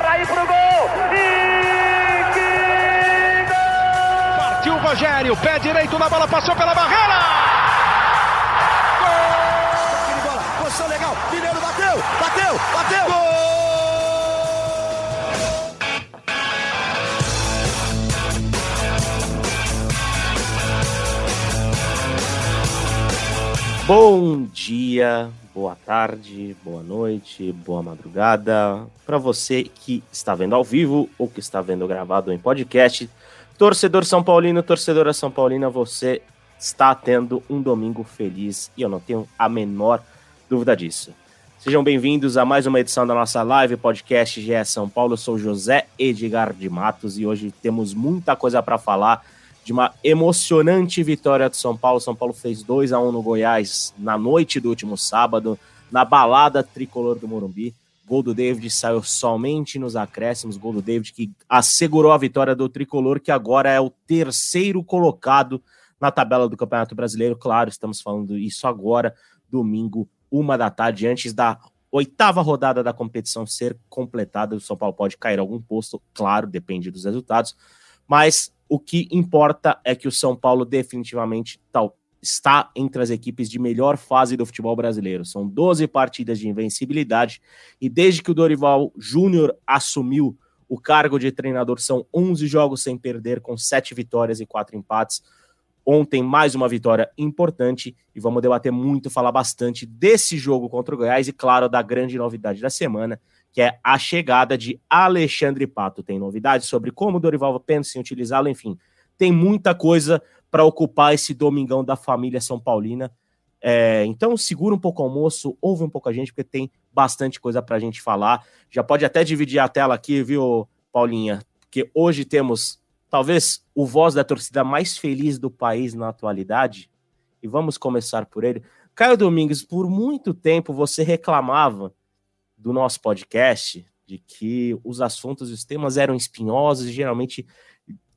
Garraí pro gol. E que gol! Partiu o Rogério, pé direito na bola, passou pela barreira. Gol! Bola, posição legal. Mineiro bateu, bateu, bateu. Gol! Bom dia, boa tarde, boa noite, boa madrugada para você que está vendo ao vivo ou que está vendo gravado em podcast. Torcedor São Paulino, torcedora São Paulina, você está tendo um domingo feliz e eu não tenho a menor dúvida disso. Sejam bem-vindos a mais uma edição da nossa live podcast GE São Paulo. Eu sou José Edgar de Matos e hoje temos muita coisa para falar de uma emocionante vitória do São Paulo. São Paulo fez 2 a 1 no Goiás na noite do último sábado, na balada tricolor do Morumbi. Gol do David saiu somente nos acréscimos. Gol do David que assegurou a vitória do tricolor, que agora é o terceiro colocado na tabela do Campeonato Brasileiro. Claro, estamos falando isso agora, domingo, uma da tarde, antes da oitava rodada da competição ser completada. O São Paulo pode cair algum posto, claro, depende dos resultados. Mas o que importa é que o São Paulo definitivamente tal, está entre as equipes de melhor fase do futebol brasileiro. São 12 partidas de invencibilidade e desde que o Dorival Júnior assumiu o cargo de treinador, são 11 jogos sem perder, com 7 vitórias e 4 empates. Ontem, mais uma vitória importante e vamos debater muito, falar bastante desse jogo contra o Goiás e, claro, da grande novidade da semana, que é a chegada de Alexandre Pato. Tem novidades sobre como Dorival pensa em utilizá-lo, enfim, tem muita coisa para ocupar esse domingão da família São Paulina. É, então segura um pouco o almoço, ouve um pouco a gente, porque tem bastante coisa para a gente falar. Já pode até dividir a tela aqui, viu, Paulinha? Porque hoje temos talvez o voz da torcida mais feliz do país na atualidade. E vamos começar por ele. Caio Domingues, por muito tempo você reclamava do nosso podcast de que os assuntos os temas eram espinhosos e geralmente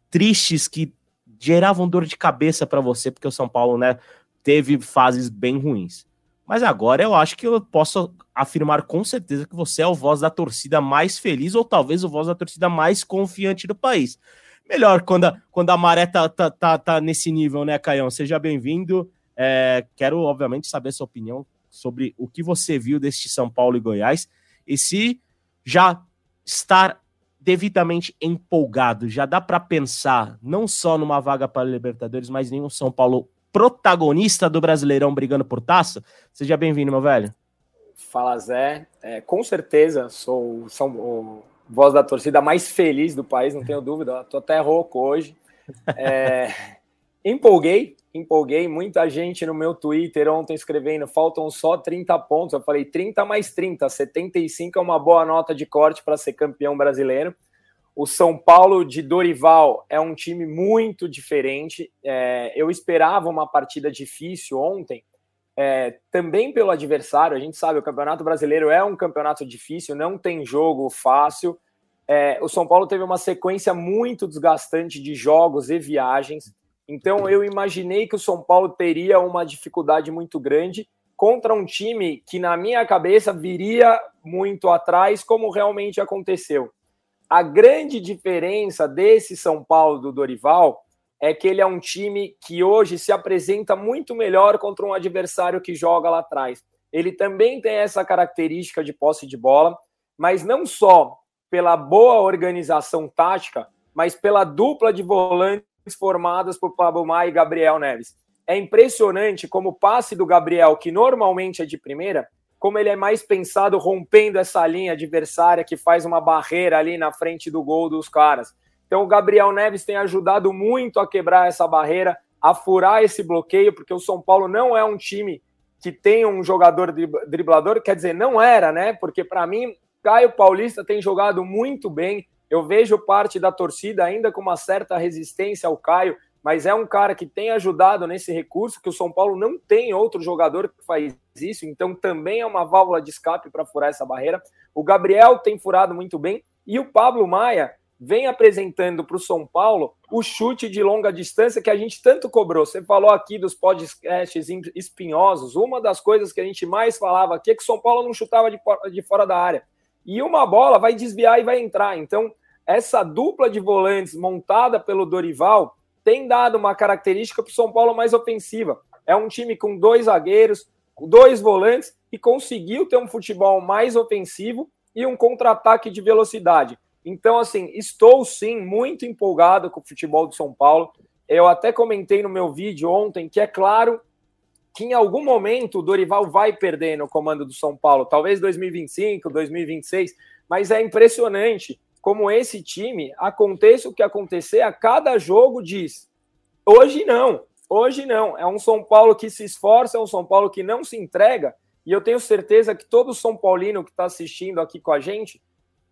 tristes que geravam dor de cabeça para você, porque o São Paulo, né, teve fases bem ruins. Mas agora eu acho que eu posso afirmar com certeza que você é o voz da torcida mais feliz, ou talvez o voz da torcida mais confiante do país. Melhor quando a, quando a maré tá, tá, tá, tá nesse nível, né, Caião? Seja bem-vindo. É, quero, obviamente, saber sua opinião sobre o que você viu deste São Paulo e Goiás e se já estar devidamente empolgado, já dá para pensar não só numa vaga para a Libertadores, mas em um São Paulo protagonista do Brasileirão brigando por taça. Seja bem-vindo, meu velho. Fala, Zé. É, com certeza sou, sou o voz da torcida mais feliz do país, não tenho dúvida. Estou até rouco hoje. É, empolguei, empolguei. Muita gente no meu Twitter ontem escrevendo: faltam só 30 pontos. Eu falei: 30 mais 30, 75 é uma boa nota de corte para ser campeão brasileiro. O São Paulo de Dorival é um time muito diferente. É, eu esperava uma partida difícil ontem, é, também pelo adversário. A gente sabe o Campeonato Brasileiro é um campeonato difícil, não tem jogo fácil. É, o São Paulo teve uma sequência muito desgastante de jogos e viagens. Então eu imaginei que o São Paulo teria uma dificuldade muito grande contra um time que, na minha cabeça, viria muito atrás, como realmente aconteceu. A grande diferença desse São Paulo do Dorival é que ele é um time que hoje se apresenta muito melhor contra um adversário que joga lá atrás. Ele também tem essa característica de posse de bola, mas não só pela boa organização tática, mas pela dupla de volantes formadas por Pablo Maia e Gabriel Neves. É impressionante como o passe do Gabriel, que normalmente é de primeira, como ele é mais pensado rompendo essa linha adversária que faz uma barreira ali na frente do gol dos caras. Então o Gabriel Neves tem ajudado muito a quebrar essa barreira, a furar esse bloqueio, porque o São Paulo não é um time que tem um jogador driblador, quer dizer, não era, né? Porque para mim, Caio Paulista tem jogado muito bem, eu vejo parte da torcida ainda com uma certa resistência ao Caio, mas é um cara que tem ajudado nesse recurso, que o São Paulo não tem outro jogador que faz isso, então também é uma válvula de escape para furar essa barreira. O Gabriel tem furado muito bem e o Pablo Maia vem apresentando para o São Paulo o chute de longa distância que a gente tanto cobrou. Você falou aqui dos podcasts espinhosos. Uma das coisas que a gente mais falava aqui é que o São Paulo não chutava de fora da área. e uma bola vai desviar e vai entrar. Então, essa dupla de volantes montada pelo Dorival tem dado uma característica para o São Paulo mais ofensiva. É um time com dois zagueiros, dois volantes e conseguiu ter um futebol mais ofensivo e um contra-ataque de velocidade. Então, assim, estou sim muito empolgado com o futebol de São Paulo. Eu até comentei no meu vídeo ontem que é claro que em algum momento o Dorival vai perder no comando do São Paulo, talvez 2025, 2026, mas é impressionante como esse time, aconteça o que acontecer, a cada jogo diz: hoje não, hoje não. É um São Paulo que se esforça, é um São Paulo que não se entrega, e eu tenho certeza que todo São Paulino que está assistindo aqui com a gente,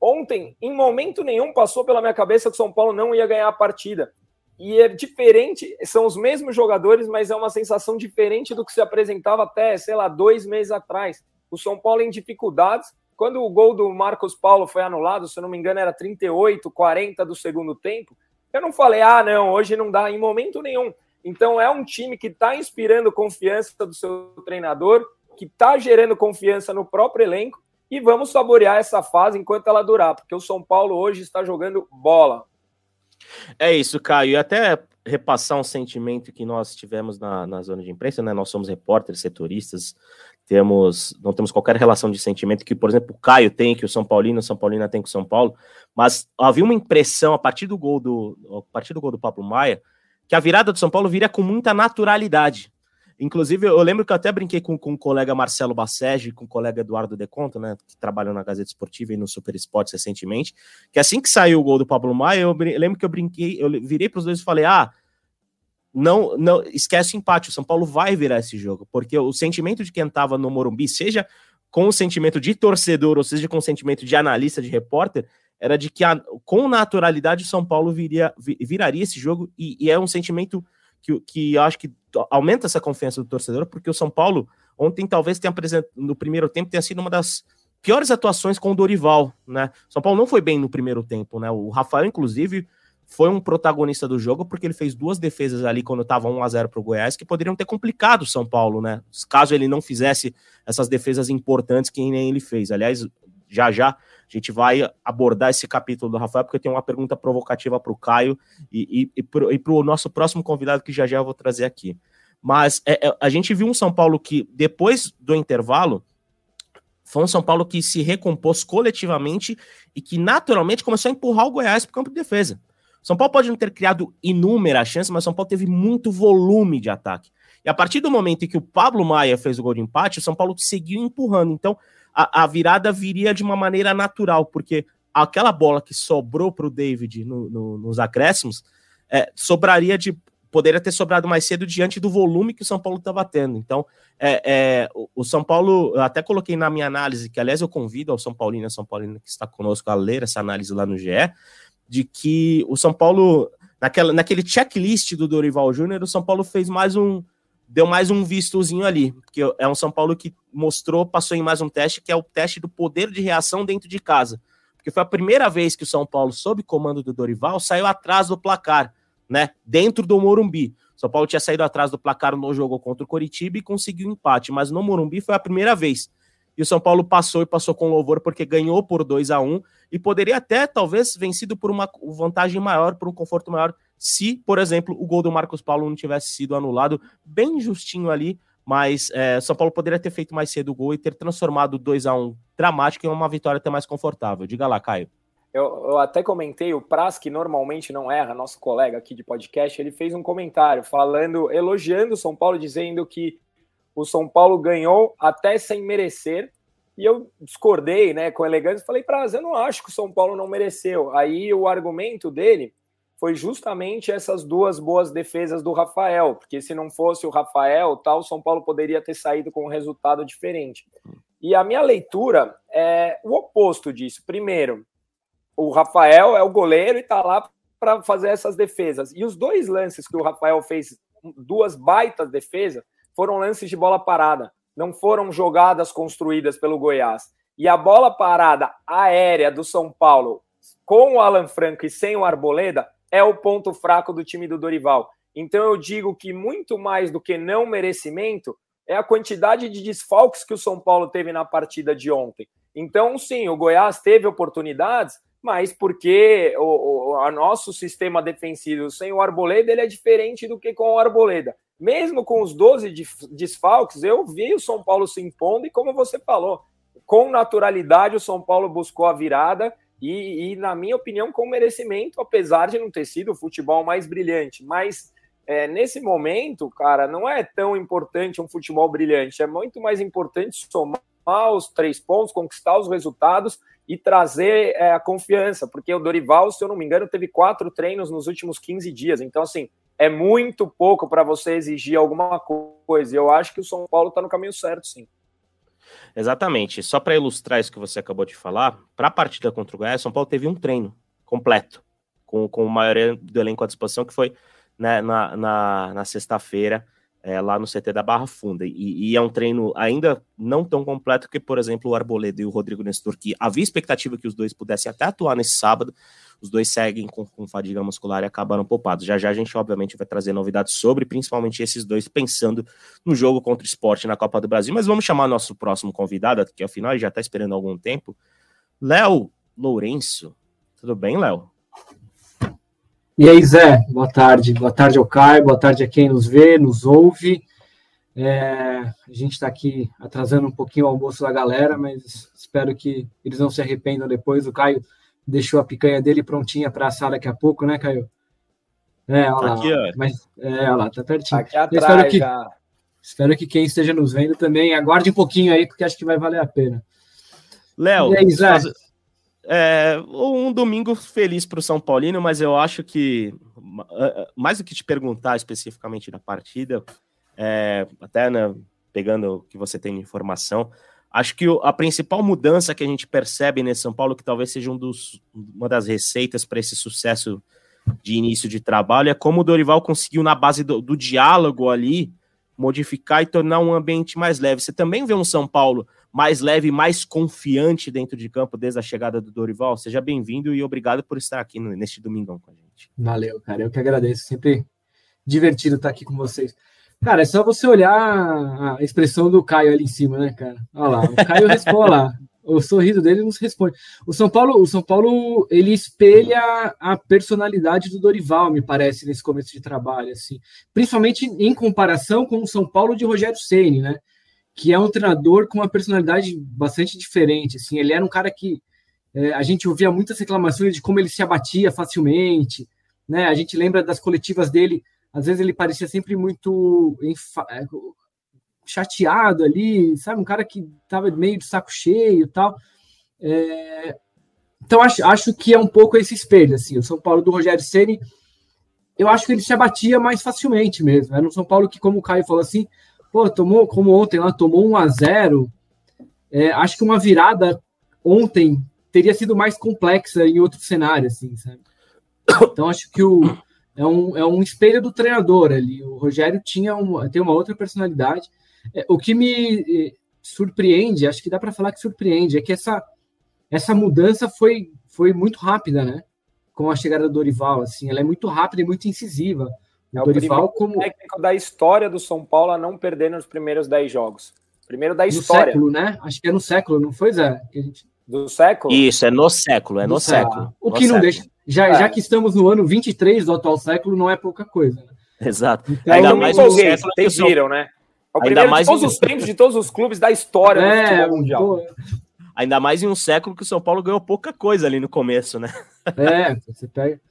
ontem, em momento nenhum, passou pela minha cabeça que o São Paulo não ia ganhar a partida. E é diferente, são os mesmos jogadores, mas é uma sensação diferente do que se apresentava até, sei lá, dois meses atrás. O São Paulo em dificuldades. Quando o gol do Marcos Paulo foi anulado, se eu não me engano, era 38, 40 do segundo tempo. Eu não falei, ah, não, hoje não dá, em momento nenhum. Então é um time que está inspirando confiança do seu treinador, que está gerando confiança no próprio elenco, e vamos saborear essa fase enquanto ela durar, porque o São Paulo hoje está jogando bola. É isso, Caio. E até repassar um sentimento que nós tivemos na, na zona de imprensa, né? Nós somos repórteres, setoristas, temos, não temos qualquer relação de sentimento que, por exemplo, o Caio tem, que o São Paulino, o São Paulina tem com o São Paulo, mas havia uma impressão a partir do gol do, a partir do gol do Pablo Maia, que a virada do São Paulo viria com muita naturalidade. Inclusive, eu lembro que eu até brinquei com, com o colega Marcelo Bassege, com o colega Eduardo Deconto, né, que trabalhou na Gazeta Esportiva e no Super Esportes recentemente, que assim que saiu o gol do Pablo Maia, eu, eu lembro que eu brinquei, eu virei para os dois e falei: ah, não, não esquece o empate, o São Paulo vai virar esse jogo, porque o sentimento de quem estava no Morumbi, seja com o sentimento de torcedor, ou seja, com o sentimento de analista, de repórter, era de que a, com naturalidade o São Paulo viria, viraria esse jogo, e, e é um sentimento que, que eu acho que aumenta essa confiança do torcedor, porque o São Paulo ontem talvez tenha apresentado, no primeiro tempo, tenha sido uma das piores atuações com o Dorival, né? São Paulo não foi bem no primeiro tempo, né? O Rafael, inclusive, foi um protagonista do jogo porque ele fez duas defesas ali quando estava 1 a 0 para o Goiás que poderiam ter complicado o São Paulo, né? Caso ele não fizesse essas defesas importantes que nem ele fez. Aliás, já já a gente vai abordar esse capítulo do Rafael, porque tem uma pergunta provocativa para o Caio e, e, e para o nosso próximo convidado, que já já eu vou trazer aqui. Mas é, é, a gente viu um São Paulo que, depois do intervalo, foi um São Paulo que se recompôs coletivamente e que naturalmente começou a empurrar o Goiás para o campo de defesa. São Paulo pode não ter criado inúmeras chances, mas São Paulo teve muito volume de ataque. E a partir do momento em que o Pablo Maia fez o gol de empate, o São Paulo seguiu empurrando. Então, a, a virada viria de uma maneira natural, porque aquela bola que sobrou para o David no, no, nos acréscimos é, sobraria de. Poderia ter sobrado mais cedo diante do volume que o São Paulo estava tendo. Então, é, é, o, o, São Paulo, eu até coloquei na minha análise, que aliás eu convido ao São Paulino e São Paulino que está conosco a ler essa análise lá no GE, de que o São Paulo, naquela, naquele checklist do Dorival Júnior, o São Paulo fez mais um, deu mais um vistozinho ali, porque é um São Paulo que mostrou, passou em mais um teste, que é o teste do poder de reação dentro de casa. Porque foi a primeira vez que o São Paulo, sob comando do Dorival, saiu atrás do placar, né? Dentro do Morumbi. O São Paulo tinha saído atrás do placar no jogo contra o Coritiba e conseguiu empate, mas no Morumbi foi a primeira vez. E o São Paulo passou e passou com louvor porque ganhou por 2 a 1 e poderia até, talvez, vencido por uma vantagem maior, por um conforto maior, se, por exemplo, o gol do Marcos Paulo não tivesse sido anulado, bem justinho ali, mas é, São Paulo poderia ter feito mais cedo o gol e ter transformado 2 a 1 dramático em uma vitória até mais confortável. Diga lá, Caio. Eu, eu, até comentei, o Praz, que normalmente não erra, nosso colega aqui de podcast, ele fez um comentário falando, elogiando o São Paulo, dizendo que o São Paulo ganhou até sem merecer. E eu discordei, né, com elegância, falei, Praz, eu não acho que o São Paulo não mereceu. Aí o argumento dele foi justamente essas duas boas defesas do Rafael, porque se não fosse o Rafael, tal, o São Paulo poderia ter saído com um resultado diferente. E a minha leitura é o oposto disso. Primeiro, o Rafael é o goleiro e está lá para fazer essas defesas. E os dois lances que o Rafael fez, duas baitas defesas, foram lances de bola parada, não foram jogadas construídas pelo Goiás. E a bola parada aérea do São Paulo, com o Alan Franco e sem o Arboleda, é o ponto fraco do time do Dorival. Então eu digo que muito mais do que não merecimento é a quantidade de desfalques que o São Paulo teve na partida de ontem. Então, sim, o Goiás teve oportunidades, mas porque o, o nosso sistema defensivo sem o Arboleda ele é diferente do que com o Arboleda. Mesmo com os 12 desfalques, eu vi o São Paulo se impondo e, como você falou, com naturalidade o São Paulo buscou a virada e, e, na minha opinião, com merecimento, apesar de não ter sido o futebol mais brilhante. Mas é, nesse momento, cara, não é tão importante um futebol brilhante, é muito mais importante somar os três pontos, conquistar os resultados e trazer é, a confiança, porque o Dorival, se eu não me engano, teve quatro treinos nos últimos 15 dias. Então, assim, é muito pouco para você exigir alguma coisa. Eu acho que o São Paulo está no caminho certo, sim. Exatamente. Só para ilustrar isso que você acabou de falar, para a partida contra o Goiás, São Paulo teve um treino completo, com, com a maioria do elenco à disposição, que foi né, na, na, na sexta-feira, é, lá no CT da Barra Funda. E, e, é um treino ainda não tão completo que, por exemplo, o Arboleda e o Rodrigo Nestor, que havia expectativa que os dois pudessem até atuar nesse sábado, os dois seguem com, com fadiga muscular e acabaram poupados. Já já a gente, obviamente, vai trazer novidades sobre, principalmente esses dois, pensando no jogo contra o esporte na Copa do Brasil. Mas vamos chamar nosso próximo convidado, que afinal já está esperando algum tempo. Léo Lourenço. Tudo bem, Léo? E aí, Zé, boa tarde. Boa tarde ao Caio, boa tarde a quem nos vê, nos ouve. É, a gente está aqui atrasando um pouquinho o almoço da galera, mas espero que eles não se arrependam depois. O Caio deixou a picanha dele prontinha para assar daqui a pouco, né, Caio? É, olha lá. Aqui, ó. Mas, é, olha lá, tá pertinho. Aqui atrás, espero que, já. espero que quem esteja nos vendo também aguarde um pouquinho aí, porque acho que vai valer a pena. Léo, é, um domingo feliz para o São Paulino, mas eu acho que, mais do que te perguntar especificamente da partida, é, até né, pegando o que você tem de informação, Acho que a principal mudança que a gente percebe nesse São Paulo, que talvez seja um dos, uma das receitas para esse sucesso de início de trabalho, é como o Dorival conseguiu, na base do, do diálogo ali, modificar e tornar um ambiente mais leve. Você também vê um São Paulo mais leve, mais confiante dentro de campo desde a chegada do Dorival? Seja bem-vindo e obrigado por estar aqui neste domingão com a gente. Valeu, cara. Eu que agradeço. Sempre divertido estar aqui com vocês. Cara, é só você olhar a expressão do Caio ali em cima, né, cara? Olha lá, o Caio responde lá. O sorriso dele nos responde. O São Paulo, o São Paulo, ele espelha a personalidade do Dorival, me parece, nesse começo de trabalho, assim. Principalmente em comparação com o São Paulo de Rogério Ceni, né? Que é um treinador com uma personalidade bastante diferente, assim. Ele era um cara que é, a gente ouvia muitas reclamações de como ele se abatia facilmente, né? A gente lembra das coletivas dele às vezes ele parecia sempre muito é, chateado ali, sabe? Um cara que estava meio de saco cheio e tal. É... Então, acho, acho que é um pouco esse espelho, assim. O São Paulo do Rogério Ceni eu acho que ele se abatia mais facilmente mesmo. Era um São Paulo que, como o Caio falou assim, pô, tomou, como ontem lá, tomou 1 a 0 é, Acho que uma virada ontem teria sido mais complexa em outro cenário, assim, sabe? Então, acho que o, é um, é um espelho do treinador ali. O Rogério tinha uma, tem uma outra personalidade. É, o que me eh, surpreende, acho que dá para falar que surpreende, é que essa, essa mudança foi, foi muito rápida, né? Com a chegada do Dorival, assim, ela é muito rápida e muito incisiva. O é Dorival o como técnico da história do São Paulo a não perder nos primeiros 10 jogos. Primeiro da história. No século, né? Acho que é no século, não foi, Zé? Gente... Do século? Isso, é no século, é no, no século. século. O no que século. não deixa já, é. já que estamos no ano 23 do atual século, não é pouca coisa. Né? Exato. Então, Ainda mais um século vocês viram, né? É o Ainda mais de todos os tempos de todos os clubes da história é, do futebol mundial. Ainda mais em um século que o São Paulo ganhou pouca coisa ali no começo, né? É, você pega.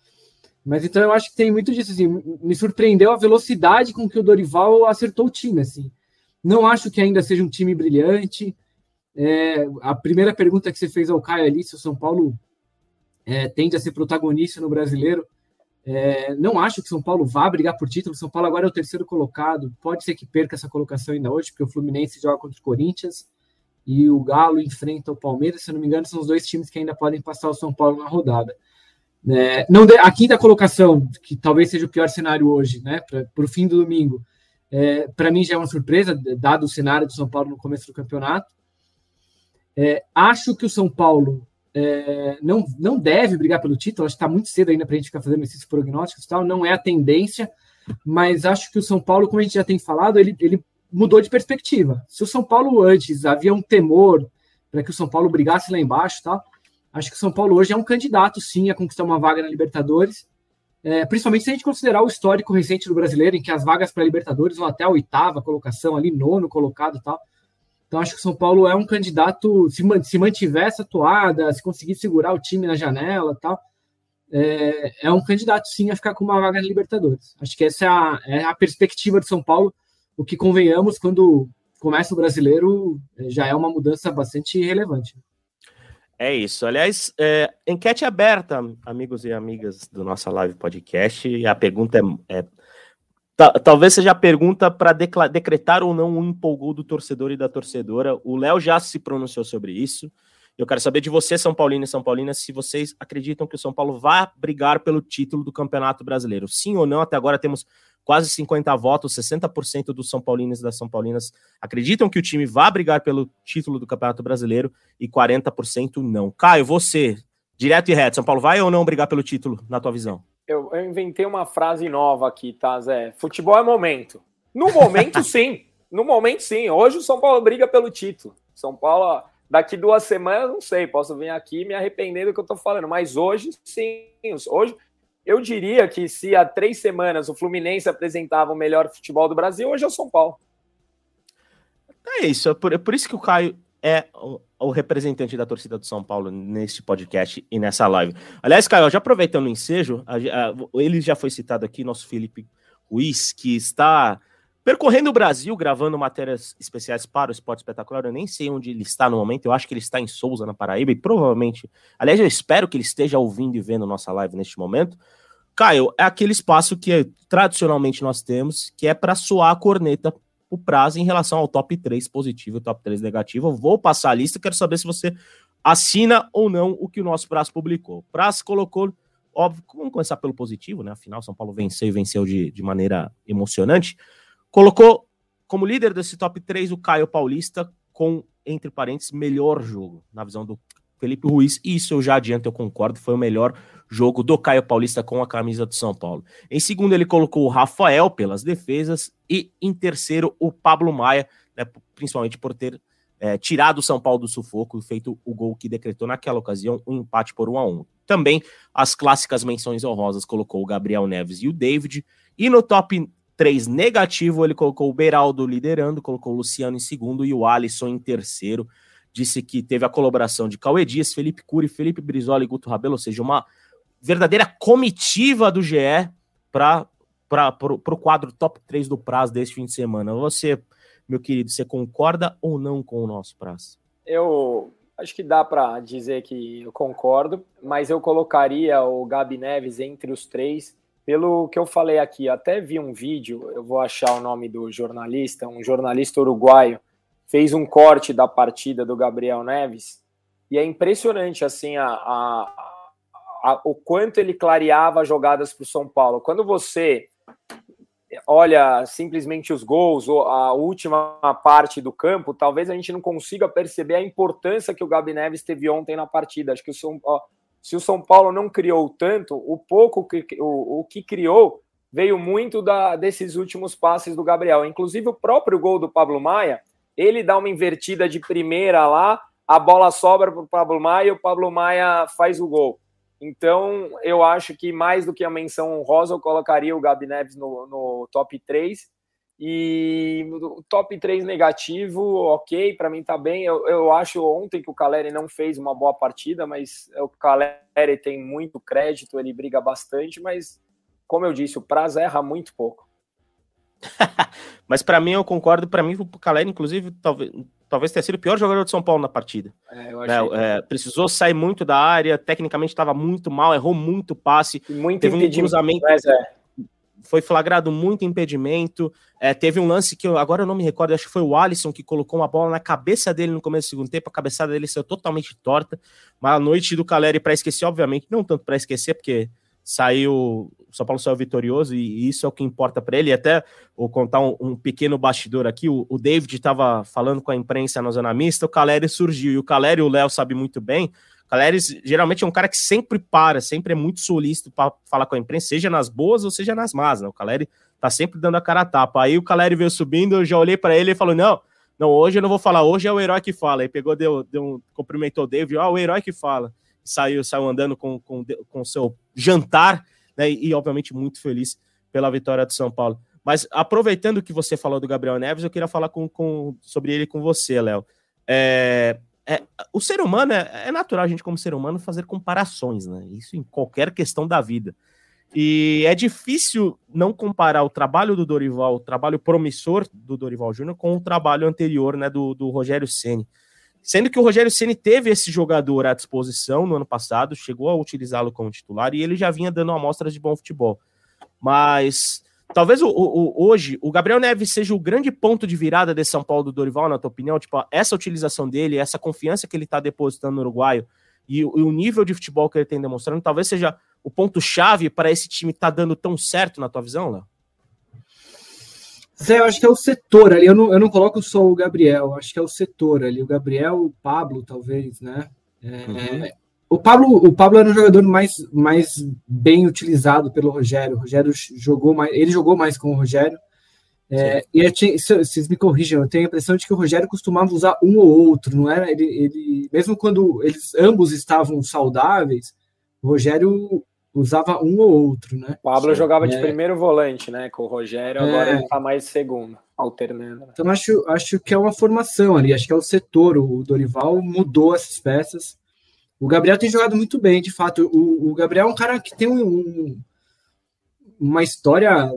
Mas então eu acho que tem muito disso, assim, me surpreendeu a velocidade com que o Dorival acertou o time, assim. Não acho que ainda seja um time brilhante. É, a primeira pergunta que você fez ao Caio ali, se o São Paulo é, tende a ser protagonista no brasileiro. É, não acho que São Paulo vá brigar por título. São Paulo agora é o terceiro colocado. Pode ser que perca essa colocação ainda hoje, porque o Fluminense joga contra o Corinthians e o Galo enfrenta o Palmeiras. Se não me engano, são os dois times que ainda podem passar o São Paulo na rodada. É, não de, a quinta colocação, que talvez seja o pior cenário hoje, né, para o fim do domingo, é, para mim já é uma surpresa, dado o cenário do São Paulo no começo do campeonato. É, acho que o São Paulo é, não, não deve brigar pelo título, acho que está muito cedo ainda para a gente ficar fazendo esses prognósticos tal, não é a tendência, mas acho que o São Paulo, como a gente já tem falado, ele, ele mudou de perspectiva. Se o São Paulo antes havia um temor para que o São Paulo brigasse lá embaixo, tá? Acho que o São Paulo hoje é um candidato, sim, a conquistar uma vaga na Libertadores, é, principalmente se a gente considerar o histórico recente do brasileiro, em que as vagas para Libertadores vão até a oitava colocação, ali nono colocado, tal. Então acho que o São Paulo é um candidato, se, se mantiver essa toada, se conseguir segurar o time na janela, tal, é, é, um candidato sim a ficar com uma vaga na Libertadores. Acho que essa é a, é a perspectiva de São Paulo. O que convenhamos quando começa o brasileiro é, já é uma mudança bastante relevante. É isso. Aliás, é, enquete aberta, amigos e amigas do nossa live podcast. A pergunta é, é talvez seja a pergunta para decretar ou não um empolgou do torcedor e da torcedora. O Léo já se pronunciou sobre isso. Eu quero saber de você, São Paulino e São Paulina, se vocês acreditam que o São Paulo vai brigar pelo título do Campeonato Brasileiro. Sim ou não? Até agora temos quase 50 votos, 60% dos São Paulinos e das São Paulinas acreditam que o time vai brigar pelo título do Campeonato Brasileiro e 40% não. Caio, você, direto e reto, São Paulo vai ou não brigar pelo título, na tua visão? Eu, eu inventei uma frase nova aqui, tá, Zé? Futebol é momento. No momento, sim. No momento, sim. Hoje o São Paulo briga pelo título. São Paulo Daqui duas semanas, não sei, posso vir aqui me arrepender do que eu estou falando, mas hoje, sim, hoje, eu diria que se há três semanas o Fluminense apresentava o melhor futebol do Brasil, hoje é o São Paulo. É isso, é por, é por isso que o Caio é o, o, representante da torcida do São Paulo neste podcast e nessa live. Aliás, Caio, já aproveitando o ensejo, a, a, ele já foi citado aqui, nosso Felipe Ruiz, que está Percorrendo o Brasil, gravando matérias especiais para o Esporte Espetacular, eu nem sei onde ele está no momento, eu acho que ele está em Souza, na Paraíba, e provavelmente, aliás, eu espero que ele esteja ouvindo e vendo nossa live neste momento. Caio, é aquele espaço que tradicionalmente nós temos, que é para soar a corneta o prazo em relação ao top 3 positivo e top 3 negativo. Eu vou passar a lista, quero saber se você assina ou não o que o nosso prazo publicou. Prazo colocou, óbvio, vamos começar pelo positivo, né? Afinal, São Paulo venceu e venceu de, de maneira emocionante. Colocou como líder desse top 3 o Caio Paulista, com, entre parênteses, melhor jogo, na visão do Felipe Ruiz. E isso eu já adianto, eu concordo, foi o melhor jogo do Caio Paulista com a camisa do São Paulo. Em segundo, ele colocou o Rafael pelas defesas. E em terceiro, o Pablo Maia, né, principalmente por ter é, tirado o São Paulo do sufoco e feito o gol que decretou naquela ocasião um empate por 1 a 1 Também as clássicas menções honrosas colocou o Gabriel Neves e o David. E no top 3 negativo, ele colocou o Beraldo liderando, colocou o Luciano em segundo e o Alisson em terceiro. Disse que teve a colaboração de Cauê Dias, Felipe Cury, Felipe Brizola e Guto Rabelo, ou seja, uma verdadeira comitiva do GE para o quadro top 3 do prazo desse fim de semana. Você, meu querido, você concorda ou não com o nosso prazo? Eu acho que dá para dizer que eu concordo, mas eu colocaria o Gabi Neves entre os três pelo que eu falei aqui, até vi um vídeo, eu vou achar o nome do jornalista, um jornalista uruguaio, fez um corte da partida do Gabriel Neves, e é impressionante assim a, a, a o quanto ele clareava jogadas para o São Paulo. Quando você olha simplesmente os gols, a última parte do campo, talvez a gente não consiga perceber a importância que o Gabi Neves teve ontem na partida. Acho que o São se o São Paulo não criou tanto, o pouco que o, o que criou veio muito da, desses últimos passes do Gabriel. Inclusive o próprio gol do Pablo Maia, ele dá uma invertida de primeira lá, a bola sobra para o Pablo Maia o Pablo Maia faz o gol. Então, eu acho que mais do que a menção honrosa, eu colocaria o Gabi Neves no, no top 3 e o top 3 negativo, ok, para mim tá bem. Eu, eu acho ontem que o Caleri não fez uma boa partida, mas o Caleri tem muito crédito, ele briga bastante, mas como eu disse, o prazo erra muito pouco. mas para mim, eu concordo, para mim, o Caleri, inclusive, talvez, talvez tenha sido o pior jogador de São Paulo na partida. É, é, é, precisou sair muito da área, tecnicamente estava muito mal, errou muito passe, muito teve um cruzamento. É foi flagrado muito impedimento. É, teve um lance que eu, agora eu não me recordo, acho que foi o Alisson que colocou uma bola na cabeça dele no começo do segundo tempo. A cabeçada dele saiu totalmente torta. Mas a noite do Caleri para esquecer, obviamente, não tanto para esquecer, porque saiu, o São Paulo saiu vitorioso e, isso é o que importa para ele. E até vou contar um, um pequeno bastidor aqui: o, o David estava falando com a imprensa na zona mista, o Caleri surgiu e o Caleri, o Léo sabe muito bem. Caleri geralmente é um cara que sempre para, sempre é muito solícito para falar com a imprensa, seja nas boas ou seja nas más, né? O Caleri tá sempre dando a cara a tapa. Aí o Caleri veio subindo, eu já olhei para ele e falou: "Não, Não, hoje eu não vou falar, hoje é o herói que fala. Aí pegou, deu, deu um, cumprimentou o David, ó, o herói que fala. Saiu, saiu andando com com, com seu jantar, né? E, obviamente muito feliz pela vitória do São Paulo. Mas aproveitando que você falou do Gabriel Neves, eu queria falar com, com sobre ele com você, Léo. É, é, o ser humano é, é, natural a gente como ser humano fazer comparações, né? Isso em qualquer questão da vida. E é difícil não comparar o trabalho do Dorival, o trabalho promissor do Dorival Júnior, com o trabalho anterior, né, do, do Rogério Ceni. Sendo que o Rogério Ceni teve esse jogador à disposição no ano passado, chegou a utilizá-lo como titular e ele já vinha dando amostras de bom futebol. Mas talvez o, o, hoje o Gabriel Neves seja o grande ponto de virada desse São Paulo do Dorival, na tua opinião? Tipo, essa utilização dele, essa confiança que ele está depositando no uruguaio e, e, o nível de futebol que ele tem demonstrando, talvez seja o ponto-chave para esse time estar tá dando tão certo na tua visão, Léo? Zé, eu acho que é o setor ali. Eu não, eu não coloco só o Gabriel, acho que é o setor ali. O Gabriel, o Pablo, talvez, né? É, uhum. O Pablo, o Pablo era um jogador mais, mais bem utilizado pelo Rogério. O Rogério jogou mais, ele jogou mais com o Rogério. É, e tinha, vocês me corrijam, eu tenho a impressão de que o Rogério costumava usar um ou outro, não era? Ele, ele mesmo quando eles ambos estavam saudáveis, o Rogério usava um ou outro, né? O Pablo jogava é. de primeiro volante, né? Com o Rogério, agora é. ele tá mais segundo, alternando. Né? Então acho, acho que é uma formação ali, acho que é o setor. O Dorival mudou essas peças. O Gabriel tem jogado muito bem, de fato. O, o Gabriel é um cara que tem um, um, uma história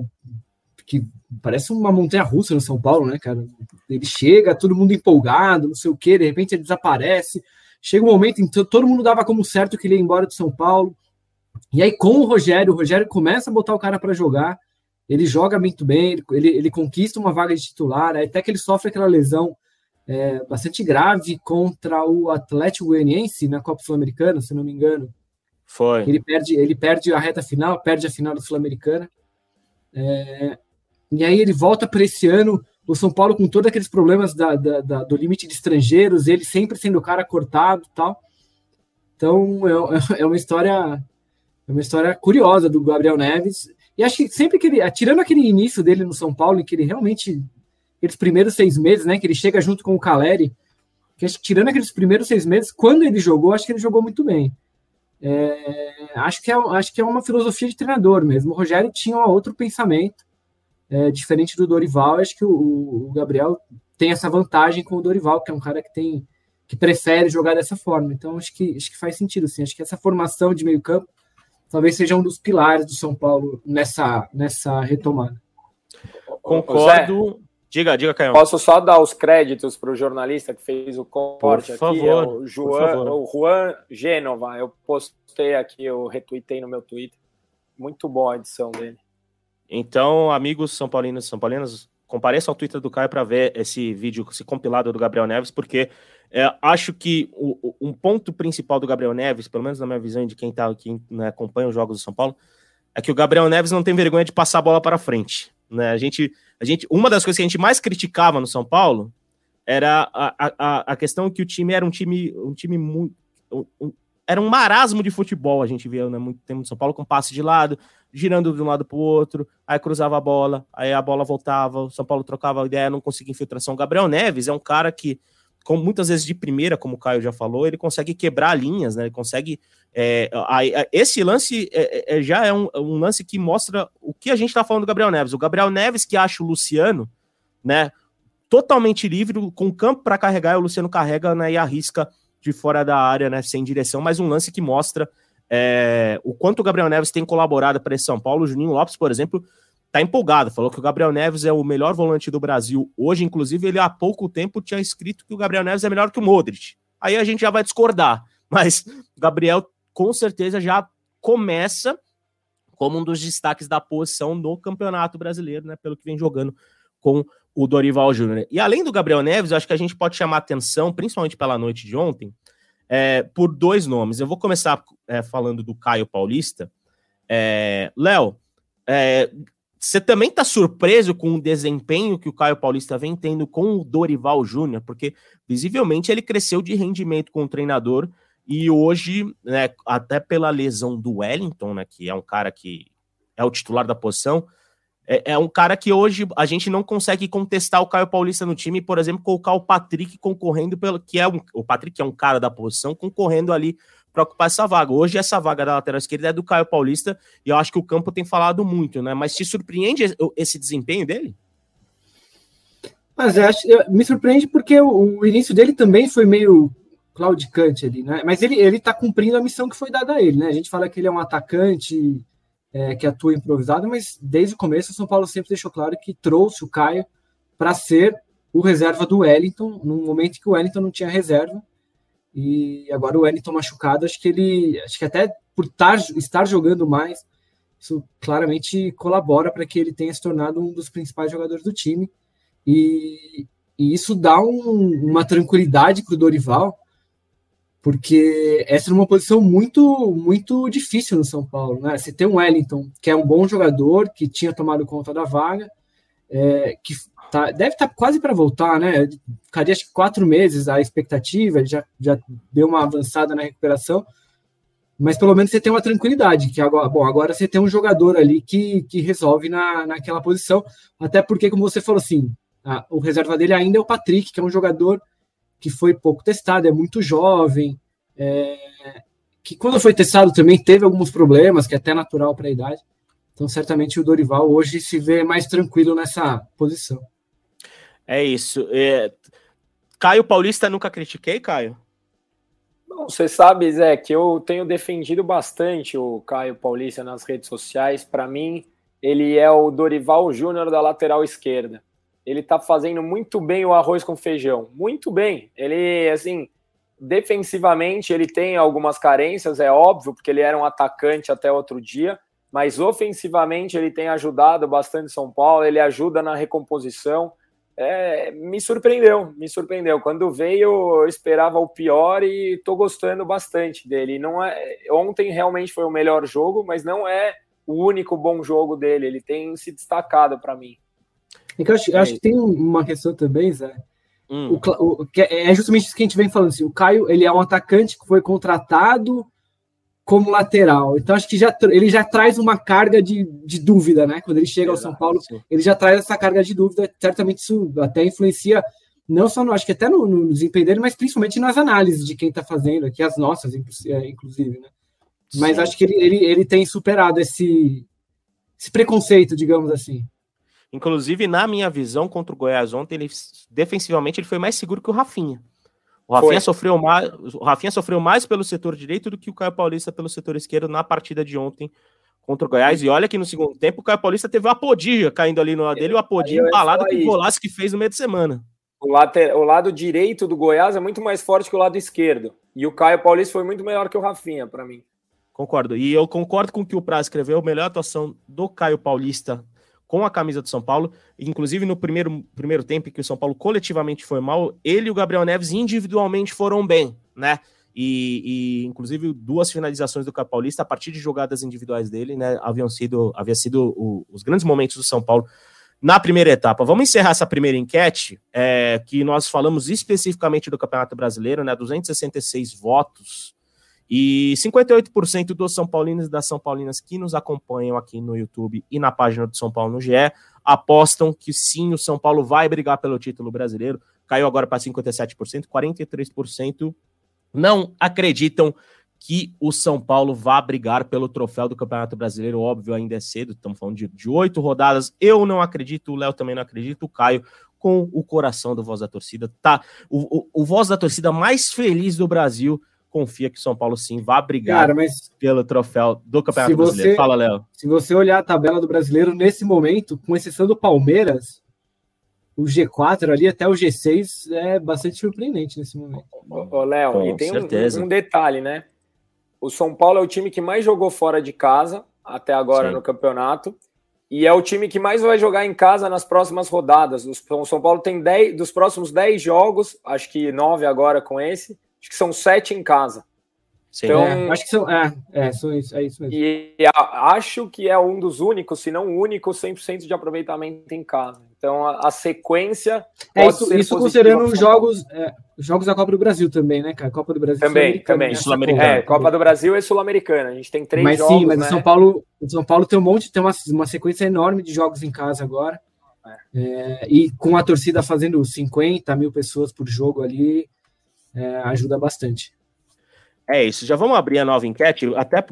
que parece uma montanha russa no São Paulo, né, cara? Ele chega, todo mundo empolgado, não sei o quê, de repente ele desaparece. Chega um momento em que todo mundo dava como certo que ele ia embora de São Paulo. E aí, com o Rogério, o Rogério começa a botar o cara para jogar. Ele joga muito bem, ele, ele conquista uma vaga de titular, até que ele sofre aquela lesão é, bastante grave contra o Atlético Goianiense na Copa Sul-Americana, se não me engano. Foi. Ele perde, ele perde a reta final, perde a final da Sul-Americana. É, e aí ele volta para esse ano, o São Paulo com todos aqueles problemas da, da, da, do limite de estrangeiros, ele sempre sendo o cara cortado tal. Então é, é uma história é uma história curiosa do Gabriel Neves. E acho que sempre que ele, tirando aquele início dele no São Paulo, em que ele realmente, aqueles primeiros seis meses, né, que ele chega junto com o Caleri, que tirando aqueles primeiros seis meses, quando ele jogou, acho que ele jogou muito bem. É, acho, que é, acho que é uma filosofia de treinador mesmo. O Rogério tinha um outro pensamento, é, diferente do Dorival. Acho que o, o, Gabriel tem essa vantagem com o Dorival, que é um cara que tem que prefere jogar dessa forma. Então acho que, acho que faz sentido, sim. Acho que essa formação de meio campo talvez seja um dos pilares do São Paulo nessa, nessa retomada. Concordo. diga, diga, Caio. Posso só dar os créditos para o jornalista que fez o corte aqui? É o, João, o Juan Gênova. Eu postei aqui, eu retuitei no meu Twitter. Muito boa a edição dele. Então, amigos São Paulinos e São Paulinas, compareçam ao Twitter do Caio para ver esse vídeo, esse compilado do Gabriel Neves, porque é, acho que o, um ponto principal do Gabriel Neves, pelo menos na minha visão de quem, tá, quem né, acompanha os jogos do São Paulo, é que o Gabriel Neves não tem vergonha de passar a bola para frente. Né? A gente, a gente, uma das coisas que a gente mais criticava no São Paulo era a, a, a questão que o time era um time, um time muito. Um, era um marasmo de futebol, a gente via né, muito tempo no São Paulo, com passe de lado, girando de um lado para o outro, aí cruzava a bola, aí a bola voltava, o São Paulo trocava a ideia, não conseguia infiltração. O Gabriel Neves é um cara que com muitas vezes de primeira, como o Caio já falou, ele consegue quebrar linhas, né? Ele consegue. É, a, a, esse lance é, é já é um, um, lance que mostra o que a gente está falando do Gabriel Neves. O Gabriel Neves que acha o Luciano, né? Totalmente livre, com campo para carregar, e o Luciano carrega né, e arrisca de fora da área, né? Sem direção, mas um lance que mostra é, o quanto o Gabriel Neves tem colaborado para esse São Paulo. O Juninho Lopes, por exemplo, tá empolgado, falou que o Gabriel Neves é o melhor volante do Brasil hoje, inclusive ele há pouco tempo tinha escrito que o Gabriel Neves é melhor que o Modric. Aí a gente já vai discordar, mas o Gabriel com certeza já começa como um dos destaques da posição no Campeonato Brasileiro, né, pelo que vem jogando com o Dorival Júnior. E além do Gabriel Neves, eu acho que a gente pode chamar atenção, principalmente pela noite de ontem, é, por dois nomes. Eu vou começar é, falando do Caio Paulista. É, Léo, é, você também está surpreso com o desempenho que o Caio Paulista vem tendo com o Dorival Júnior, porque visivelmente ele cresceu de rendimento com o treinador e hoje, né, até pela lesão do Wellington, né, que é um cara que é o titular da posição, É, é, um cara que hoje a gente não consegue contestar o Caio Paulista no time, por exemplo, colocar o Patrick concorrendo pelo que é um, o Patrick que é um cara da posição concorrendo ali para ocupar essa vaga. Hoje essa vaga da lateral esquerda é do Caio Paulista e eu acho que o campo tem falado muito, né? Mas te surpreende esse desempenho dele? Mas acho, me surpreende porque o, o, início dele também foi meio claudicante ali, né? Mas ele, ele tá cumprindo a missão que foi dada a ele, né? A gente fala que ele é um atacante é, que atua improvisado, mas desde o começo o São Paulo sempre deixou claro que trouxe o Caio para ser o reserva do Wellington, num momento que o Wellington não tinha reserva. E agora o Wellington machucado, acho que ele, acho que até por tar, estar jogando mais, isso claramente colabora para que ele tenha se tornado um dos principais jogadores do time. E, e isso dá um, uma tranquilidade para o Dorival, porque essa é uma posição muito muito difícil no São Paulo. Né? Você tem um Wellington, que é um bom jogador, que tinha tomado conta da vaga, é, que tá, deve estar tá quase para voltar, né? Ficaria acho que quatro meses a expectativa, ele já, já deu uma avançada na recuperação, mas pelo menos você tem uma tranquilidade, que agora, bom, agora você tem um jogador ali que, que resolve na, naquela posição, até porque, como você falou assim, a, o reserva dele ainda é o Patrick, que é um jogador que foi pouco testado, é muito jovem, é, que quando foi testado também teve alguns problemas, que é até natural para a idade. Então, certamente o Dorival hoje se vê mais tranquilo nessa posição. É isso. É... Caio Paulista nunca critiquei, Caio? Não, você sabe, Zé, que eu tenho defendido bastante o Caio Paulista nas redes sociais. Para mim, ele é o Dorival Júnior da lateral esquerda ele tá fazendo muito bem o arroz com feijão. Muito bem. Ele, assim, defensivamente, ele tem algumas carências, é óbvio, porque ele era um atacante até outro dia, mas ofensivamente ele tem ajudado bastante São Paulo, ele ajuda na recomposição. É, me surpreendeu, me surpreendeu. Quando veio, eu esperava o pior e estou gostando bastante dele. Não é, ontem realmente foi o melhor jogo, mas não é o único bom jogo dele. Ele tem se destacado para mim. É que eu acho, eu acho que tem uma questão também, Zé. Hum. O, o, que é, é justamente isso que a gente vem falando. Assim, o Caio ele é um atacante que foi contratado como lateral. Então acho que já, ele já traz uma carga de, de dúvida, né? Quando ele chega Exato, ao São Paulo, sim. ele já traz essa carga de dúvida. Certamente isso até influencia, não só no, acho que até no, no desempenho dele, mas principalmente nas análises de quem está fazendo, aqui as nossas, é, inclusive, né? Mas sim. acho que ele, ele, ele tem superado esse, esse preconceito, digamos assim. Inclusive, na minha visão, contra o Goiás ontem, ele defensivamente ele foi mais seguro que o Rafinha. O Rafinha, sofreu mais, o Rafinha sofreu mais pelo setor direito do que o Caio Paulista pelo setor esquerdo na partida de ontem contra o Goiás. E olha que no segundo tempo o Caio Paulista teve o Apodija caindo ali no lado dele, o Apodija embalado com o golaço que fez no meio de semana. O, later, o lado direito do Goiás é muito mais forte que o lado esquerdo. E o Caio Paulista foi muito melhor que o Rafinha, para mim. Concordo. E eu concordo com o que o Praz escreveu. A melhor atuação do Caio Paulista com a camisa do São Paulo. Inclusive, no primeiro, primeiro tempo que o São Paulo coletivamente foi mal, ele e o Gabriel Neves individualmente foram bem, né? E, e inclusive duas finalizações do Paulista a partir de jogadas individuais dele, né? Haviam sido, havia sido o, os grandes momentos do São Paulo na primeira etapa. Vamos encerrar essa primeira enquete, é, que nós falamos especificamente do Campeonato Brasileiro, né? 266 votos e 58% dos São Paulinos e das São Paulinas que nos acompanham aqui no YouTube e na página do São Paulo no GE apostam que sim, o São Paulo vai brigar pelo título brasileiro. Caiu agora para 57%, 43% não acreditam que o São Paulo vá brigar pelo troféu do Campeonato Brasileiro. Óbvio, ainda é cedo, estamos falando de oito rodadas. Eu não acredito, o Léo também não acredita, o Caio com o coração do Voz da Torcida. Tá, o, o, o Voz da Torcida mais feliz do Brasil confia que o São Paulo sim vai brigar Cara, pelo troféu do Campeonato você, Brasileiro. Fala, Léo. Se você olhar a tabela do brasileiro nesse momento, com exceção do Palmeiras, o G4 ali até o G6 é bastante surpreendente nesse momento. Ô, Léo, e tem um, um, detalhe, né? O São Paulo é o time que mais jogou fora de casa até agora sim. no campeonato. E é o time que mais vai jogar em casa nas próximas rodadas. O São Paulo tem 10 dos próximos 10 jogos, acho que 9 agora com esse, Acho que são sete em casa. Sim. Então, é, acho que são, é, é, são isso, é isso mesmo. E a, acho que é um dos únicos, se não o único, 100% de aproveitamento em casa. Então a, a sequência. É isso, isso considerando os jogos, é, jogos da Copa do Brasil também, né, cara? Copa do Brasil. Também, também. Né? Sul-Americana. É, Copa do Brasil e Sul-Americana. A gente tem três mas, jogos. Sim, mas né? o São Paulo, o São Paulo tem um monte, tem uma, uma sequência enorme de jogos em casa agora. É. É, e com a torcida fazendo 50 mil pessoas por jogo ali, é, ajuda bastante. É isso, já vamos abrir a nova enquete, até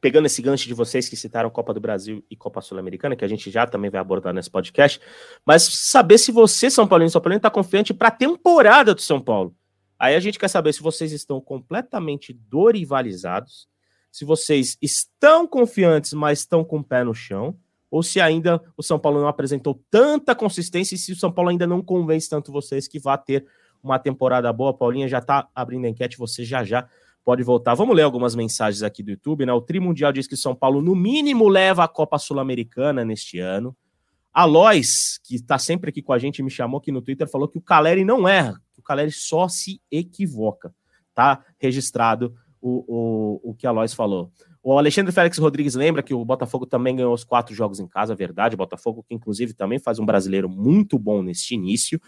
pegando esse gancho de vocês que citaram Copa do Brasil e Copa Sul-Americana, que a gente já também vai abordar nesse podcast, mas saber se você, São Paulino, São Paulino, está confiante para a temporada do São Paulo. Aí a gente quer saber se vocês estão completamente dorivalizados, se vocês estão confiantes, mas estão com o pé no chão, ou se ainda o São Paulo não apresentou tanta consistência e se o São Paulo ainda não convence tanto vocês que vai ter uma temporada boa. Paulinha já está abrindo a enquete, você já já pode voltar. Vamos ler algumas mensagens aqui do YouTube, né? O Tri Mundial diz que São Paulo, no mínimo, leva a Copa Sul-Americana neste ano. A Lois, que está sempre aqui com a gente, me chamou aqui no Twitter, falou que o Caleri não erra, que o Caleri só se equivoca. Tá registrado o, o, o que a Lois falou. O Alexandre Félix Rodrigues lembra que o Botafogo também ganhou os quatro jogos em casa, verdade. O Botafogo, que inclusive também faz um brasileiro muito bom neste início.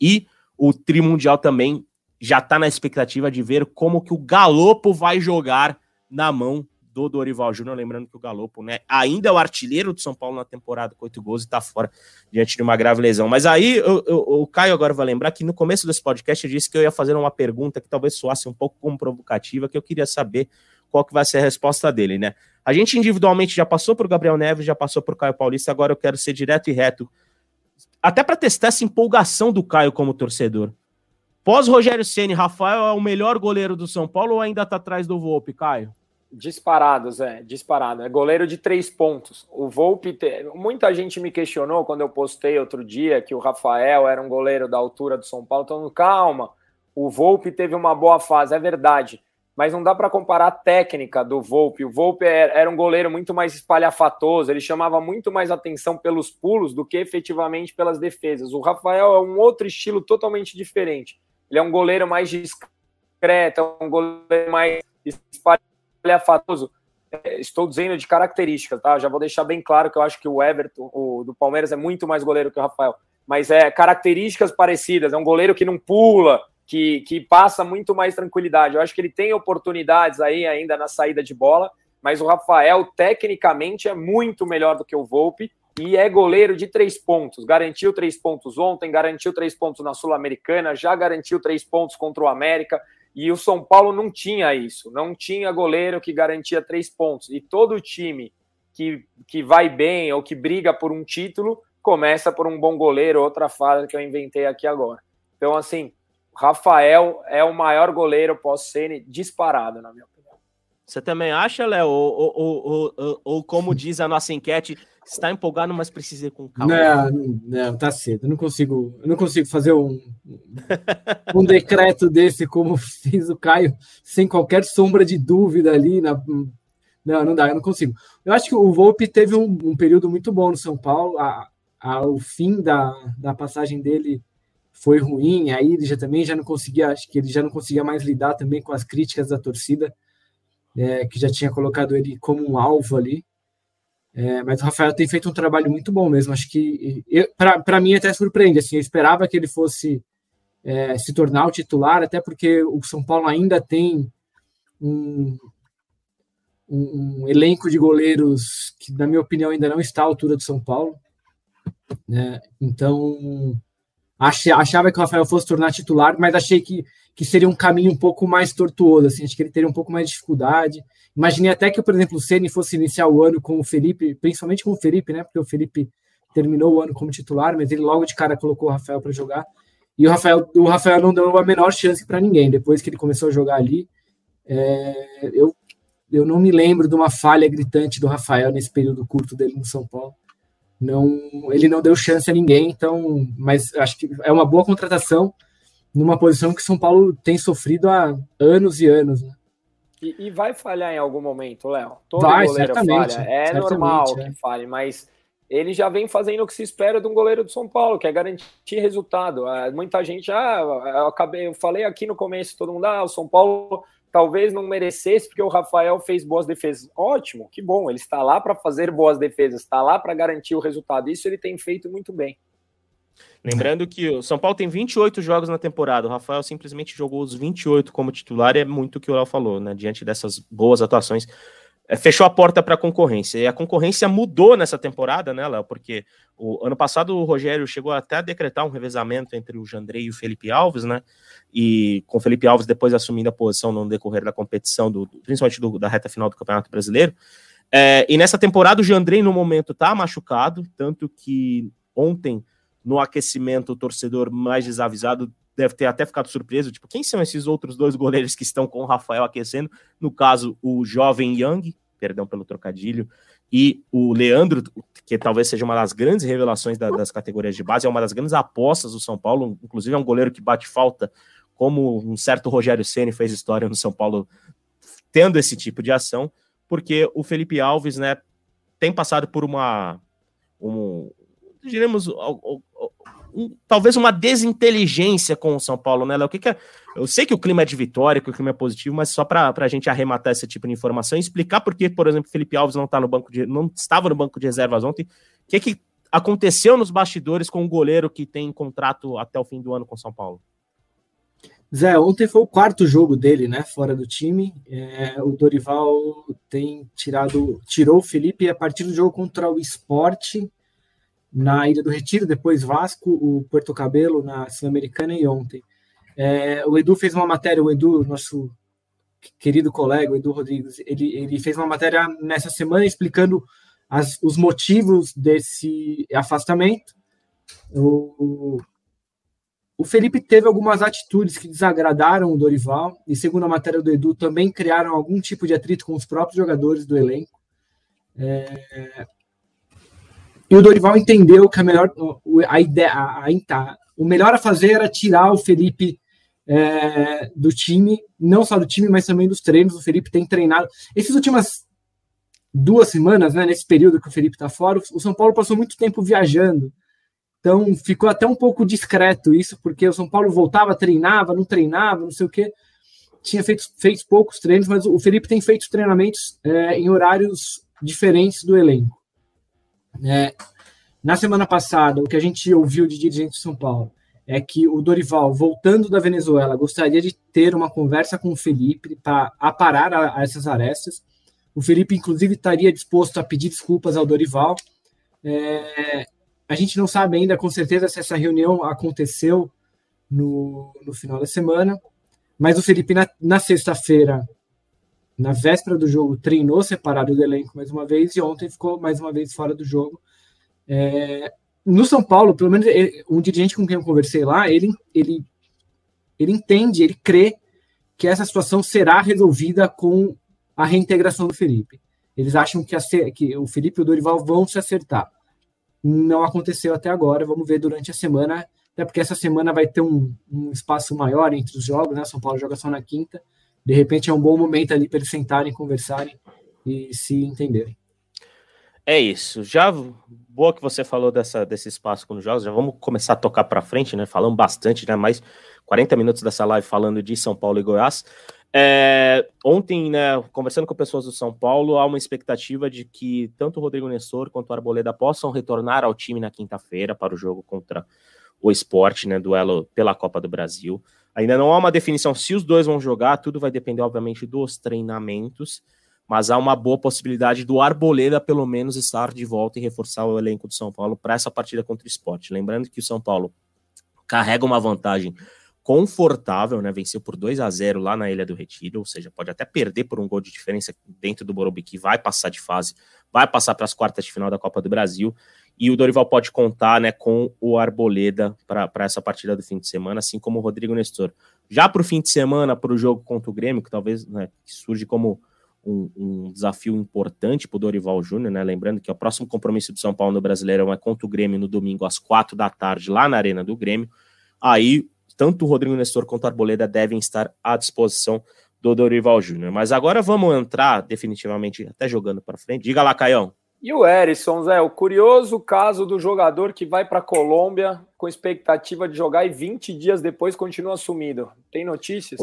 E o Tri Mundial também já está na expectativa de ver como que o Galopo vai jogar na mão do Dorival Júnior, lembrando que o Galopo, né, ainda é o artilheiro do São Paulo na temporada com oito gols e está fora diante de uma grave lesão. Mas aí eu, eu, o Caio agora vai lembrar que no começo desse podcast eu disse que eu ia fazer uma pergunta que talvez soasse um pouco como provocativa, que eu queria saber qual que vai ser a resposta dele, né? A gente individualmente já passou por Gabriel Neves, já passou por Caio Paulista, agora eu quero ser direto e reto até para testar essa empolgação do Caio como torcedor. Pós Rogério Ceni, Rafael é o melhor goleiro do São Paulo ou ainda está atrás do Volpe, Caio? Disparado, Zé, disparado. É goleiro de três pontos. O Volpe, te... muita gente me questionou quando eu postei outro dia que o Rafael era um goleiro da altura do São Paulo. Então, calma, o Volpe teve uma boa fase, é verdade mas não dá para comparar a técnica do Volpe. O Volpe era um goleiro muito mais espalhafatoso, ele chamava muito mais atenção pelos pulos do que efetivamente pelas defesas. O Rafael é um outro estilo totalmente diferente. Ele é um goleiro mais discreto, é um goleiro mais espalhafatoso. É, estou dizendo de características, tá? Já vou deixar bem claro que eu acho que o Everton, o do Palmeiras, é muito mais goleiro que o Rafael. Mas é características parecidas. É um goleiro que não pula, que, que passa muito mais tranquilidade. Eu acho que ele tem oportunidades aí ainda na saída de bola, mas o Rafael, tecnicamente, é muito melhor do que o Volpe e é goleiro de três pontos. Garantiu três pontos ontem, garantiu três pontos na Sul-Americana, já garantiu três pontos contra o América. E o São Paulo não tinha isso, não tinha goleiro que garantia três pontos. E todo time que, que vai bem ou que briga por um título começa por um bom goleiro, outra frase que eu inventei aqui agora. Então, assim, Rafael é o maior goleiro pós-Sene disparado, na minha opinião. Você também acha, Léo? Ou, ou, ou, ou, como diz a nossa enquete, está empolgado, mas precisa ir com calma? Não, não, tá cedo. Eu não consigo, eu não consigo fazer um, um decreto desse como fez o Caio, sem qualquer sombra de dúvida ali. Na, não, não dá, eu não consigo. Eu acho que o Volpe teve um, um período muito bom no São Paulo. A, ao fim da, da passagem dele foi ruim, aí ele já também já não conseguia, acho que ele já não conseguia mais lidar também com as críticas da torcida, é, que já tinha colocado ele como um alvo ali. É, mas o Rafael tem feito um trabalho muito bom mesmo. Acho que para mim até surpreende. Assim, eu esperava que ele fosse é, se tornar o titular, até porque o São Paulo ainda tem um, um, um, elenco de goleiros que, na minha opinião, ainda não está à altura do São Paulo. Né? Então, achava que o Rafael fosse tornar titular, mas achei que, que seria um caminho um pouco mais tortuoso, assim, acho que ele teria um pouco mais de dificuldade. Imaginei até que, por exemplo, o Ceni fosse iniciar o ano com o Felipe, principalmente com o Felipe, né? Porque o Felipe terminou o ano como titular, mas ele logo de cara colocou o Rafael para jogar. E o Rafael, o Rafael não deu a menor chance para ninguém. Depois que ele começou a jogar ali, é, eu, eu não me lembro de uma falha gritante do Rafael nesse período curto dele no São Paulo não, ele não deu chance a ninguém, então, mas acho que é uma boa contratação numa posição que São Paulo tem sofrido há anos e anos. Né? E, e, vai falhar em algum momento, Léo. Todo vai, goleiro falha. É normal é. que falhe, mas ele já vem fazendo o que se espera de um goleiro do São Paulo, que é garantir resultado. Ah, muita gente, ah, eu acabei, eu falei aqui no começo, todo mundo, ah, o São Paulo talvez não merecesse, porque o Rafael fez boas defesas. Ótimo, que bom, ele está lá para fazer boas defesas, está lá para garantir o resultado. Isso ele tem feito muito bem. Lembrando que o São Paulo tem 28 jogos na temporada, o Rafael simplesmente jogou os 28 como titular, e é muito o que o Léo falou, né? Diante dessas boas atuações fechou a porta para a concorrência. E a concorrência mudou nessa temporada, né, Léo? Porque o ano passado o Rogério chegou até a decretar um revezamento entre o Jandrei e o Felipe Alves, né? E com o Felipe Alves depois assumindo a posição no decorrer da competição, do, principalmente do, da reta final do Campeonato Brasileiro. É, e nessa temporada o Jandrei, no momento, tá machucado, tanto que ontem, no aquecimento, o torcedor mais desavisado deve ter até ficado surpreso, tipo, quem são esses outros dois goleiros que estão com o Rafael aquecendo? No caso, o jovem Young, perdão pelo trocadilho, e o Leandro, que talvez seja uma das grandes revelações da, das categorias de base, é uma das grandes apostas do São Paulo, inclusive é um goleiro que bate falta, como um certo Rogério Ceni fez história no São Paulo tendo esse tipo de ação, porque o Felipe Alves, né, tem passado por uma um, diremos um, talvez uma desinteligência com o São Paulo, né, Léo? O que, que é? Eu sei que o clima é de vitória, que o clima é positivo, mas só para a gente arrematar esse tipo de informação e explicar por que, por exemplo, Felipe Alves não tá no banco de, não estava no banco de reservas ontem. O que, que aconteceu nos bastidores com o goleiro que tem contrato até o fim do ano com o São Paulo? Zé, ontem foi o quarto jogo dele, né? Fora do time. É, o Dorival tem tirado, tirou o Felipe a partir do jogo contra o Esporte na Ilha do Retiro, depois Vasco, o Porto Cabelo na Sul-Americana e ontem. É, o Edu fez uma matéria, o Edu, nosso querido colega, o Edu Rodrigues, ele, ele fez uma matéria nessa semana explicando as, os motivos desse afastamento. O, o Felipe teve algumas atitudes que desagradaram o Dorival, e segundo a matéria do Edu, também criaram algum tipo de atrito com os próprios jogadores do elenco. É, e o Dorival entendeu que a melhor a ideia, a, a, o melhor a fazer era tirar o Felipe é, do time, não só do time, mas também dos treinos. O Felipe tem treinado. Essas últimas duas semanas, né, nesse período que o Felipe está fora, o São Paulo passou muito tempo viajando. Então ficou até um pouco discreto isso, porque o São Paulo voltava, treinava, não treinava, não sei o quê. Tinha feito, feito poucos treinos, mas o Felipe tem feito treinamentos é, em horários diferentes do elenco. É, na semana passada, o que a gente ouviu de dirigente de São Paulo é que o Dorival, voltando da Venezuela, gostaria de ter uma conversa com o Felipe para aparar a, a essas arestas. O Felipe, inclusive, estaria disposto a pedir desculpas ao Dorival. É, a gente não sabe ainda com certeza se essa reunião aconteceu no, no final da semana, mas o Felipe, na, na sexta-feira, na véspera do jogo, treinou separado do elenco mais uma vez e ontem ficou mais uma vez fora do jogo. É, no São Paulo, pelo menos ele, um dirigente com quem eu conversei lá, ele, ele, ele entende, ele crê que essa situação será resolvida com a reintegração do Felipe. Eles acham que, a, que o Felipe e o Dorival vão se acertar. Não aconteceu até agora, vamos ver durante a semana, até porque essa semana vai ter um, um espaço maior entre os jogos, né? São Paulo joga só na quinta. De repente é um bom momento ali para eles sentarem, conversarem e se entenderem. É isso. Já boa que você falou dessa, desse espaço com os jogos. Já vamos começar a tocar para frente, né? Falamos bastante, né? Mais 40 minutos dessa live falando de São Paulo e Goiás. É, ontem, né, conversando com pessoas do São Paulo, há uma expectativa de que tanto o Rodrigo Nessor quanto o Arboleda possam retornar ao time na quinta-feira para o jogo contra o esporte, né? Duelo pela Copa do Brasil. Ainda não há uma definição se os dois vão jogar, tudo vai depender, obviamente, dos treinamentos, mas há uma boa possibilidade do Arboleda, pelo menos, estar de volta e reforçar o elenco do São Paulo para essa partida contra o esporte. Lembrando que o São Paulo carrega uma vantagem confortável, né? Venceu por 2 a 0 lá na Ilha do Retiro, ou seja, pode até perder por um gol de diferença dentro do Morumbi, que vai passar de fase, vai passar para as quartas de final da Copa do Brasil. E o Dorival pode contar né, com o Arboleda para essa partida do fim de semana, assim como o Rodrigo Nestor. Já para o fim de semana, para o jogo contra o Grêmio, que talvez né, surge como um, um desafio importante para o Dorival Júnior, né? Lembrando que o próximo compromisso do São Paulo no Brasileirão é contra o Grêmio no domingo às quatro da tarde, lá na Arena do Grêmio. Aí, tanto o Rodrigo Nestor quanto o Arboleda devem estar à disposição do Dorival Júnior. Mas agora vamos entrar definitivamente, até jogando para frente. Diga lá, Caião. E o Erisson, Zé, o curioso caso do jogador que vai para a Colômbia com expectativa de jogar e 20 dias depois continua sumido. Tem notícias?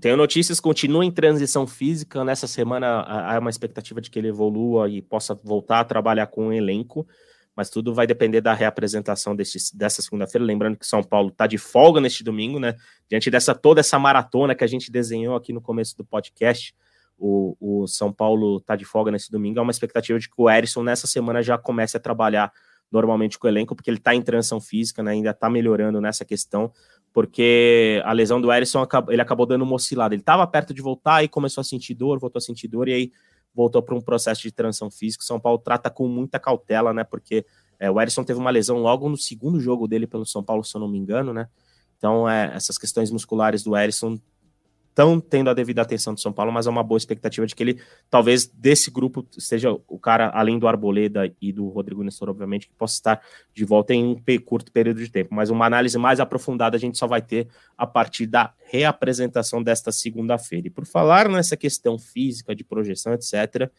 Tenho notícias, continua em transição física. Nessa semana há uma expectativa de que ele evolua e possa voltar a trabalhar com o elenco, mas tudo vai depender da reapresentação desse, dessa segunda-feira. Lembrando que São Paulo está de folga neste domingo, né? Diante dessa toda essa maratona que a gente desenhou aqui no começo do podcast o, o São Paulo está de folga nesse domingo, há uma expectativa de que o Erisson nessa semana já comece a trabalhar normalmente com o elenco, porque ele está em transição física, né, ainda está melhorando nessa questão, porque a lesão do Erisson ele acabou dando uma oscilada. Ele estava perto de voltar e começou a sentir dor, voltou a sentir dor e aí voltou para um processo de transição física. São Paulo trata com muita cautela, né? Porque é, o Erisson teve uma lesão logo no segundo jogo dele pelo São Paulo, se eu não me engano, né? Então, é, essas questões musculares do Erisson estão tendo a devida atenção do São Paulo, mas é uma boa expectativa de que ele, talvez, desse grupo, seja o cara, além do Arboleda e do Rodrigo Nestor, obviamente, que possa estar de volta em um curto período de tempo. Mas uma análise mais aprofundada a gente só vai ter a partir da reapresentação desta segunda-feira. E por falar nessa questão física, de projeção, etc.,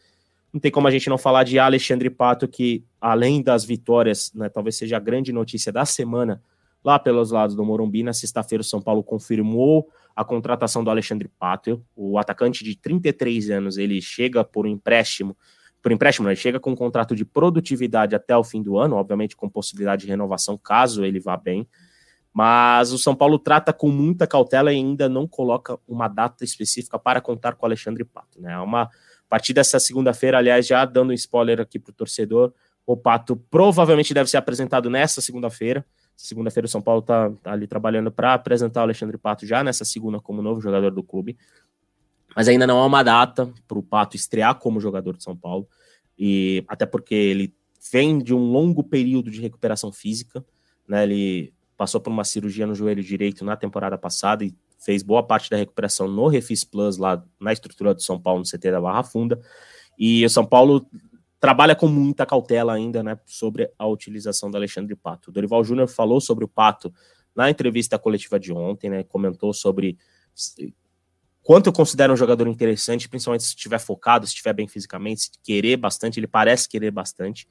não tem como a gente não falar de Alexandre Pato, que além das vitórias, né, talvez seja a grande notícia da semana lá pelos lados do Morumbi, na sexta-feira o São Paulo confirmou a contratação do Alexandre Pato, o atacante de 33 anos, ele chega por um empréstimo, por empréstimo, ele chega com um contrato de produtividade até o fim do ano, obviamente com possibilidade de renovação caso ele vá bem, mas o São Paulo trata com muita cautela e ainda não coloca uma data específica para contar com o Alexandre Pato, né? É uma a partir dessa segunda-feira, aliás, já dando um spoiler aqui para o torcedor, o Pato provavelmente deve ser apresentado nessa segunda-feira. Segunda-feira o São Paulo está tá ali trabalhando para apresentar o Alexandre Pato já nessa segunda como novo jogador do clube. Mas ainda não há uma data para o Pato estrear como jogador de São Paulo. E até porque ele vem de um longo período de recuperação física. Né? Ele passou por uma cirurgia no joelho direito na temporada passada e fez boa parte da recuperação no Refis Plus, lá na estrutura do São Paulo, no CT da Barra Funda. E o São Paulo trabalha com muita cautela ainda, né, sobre a utilização do Alexandre Pato. Dorival Júnior falou sobre o Pato na entrevista coletiva de ontem, né, comentou sobre quanto eu considero um jogador interessante, principalmente se estiver focado, se estiver bem fisicamente, se querer bastante, ele parece querer bastante.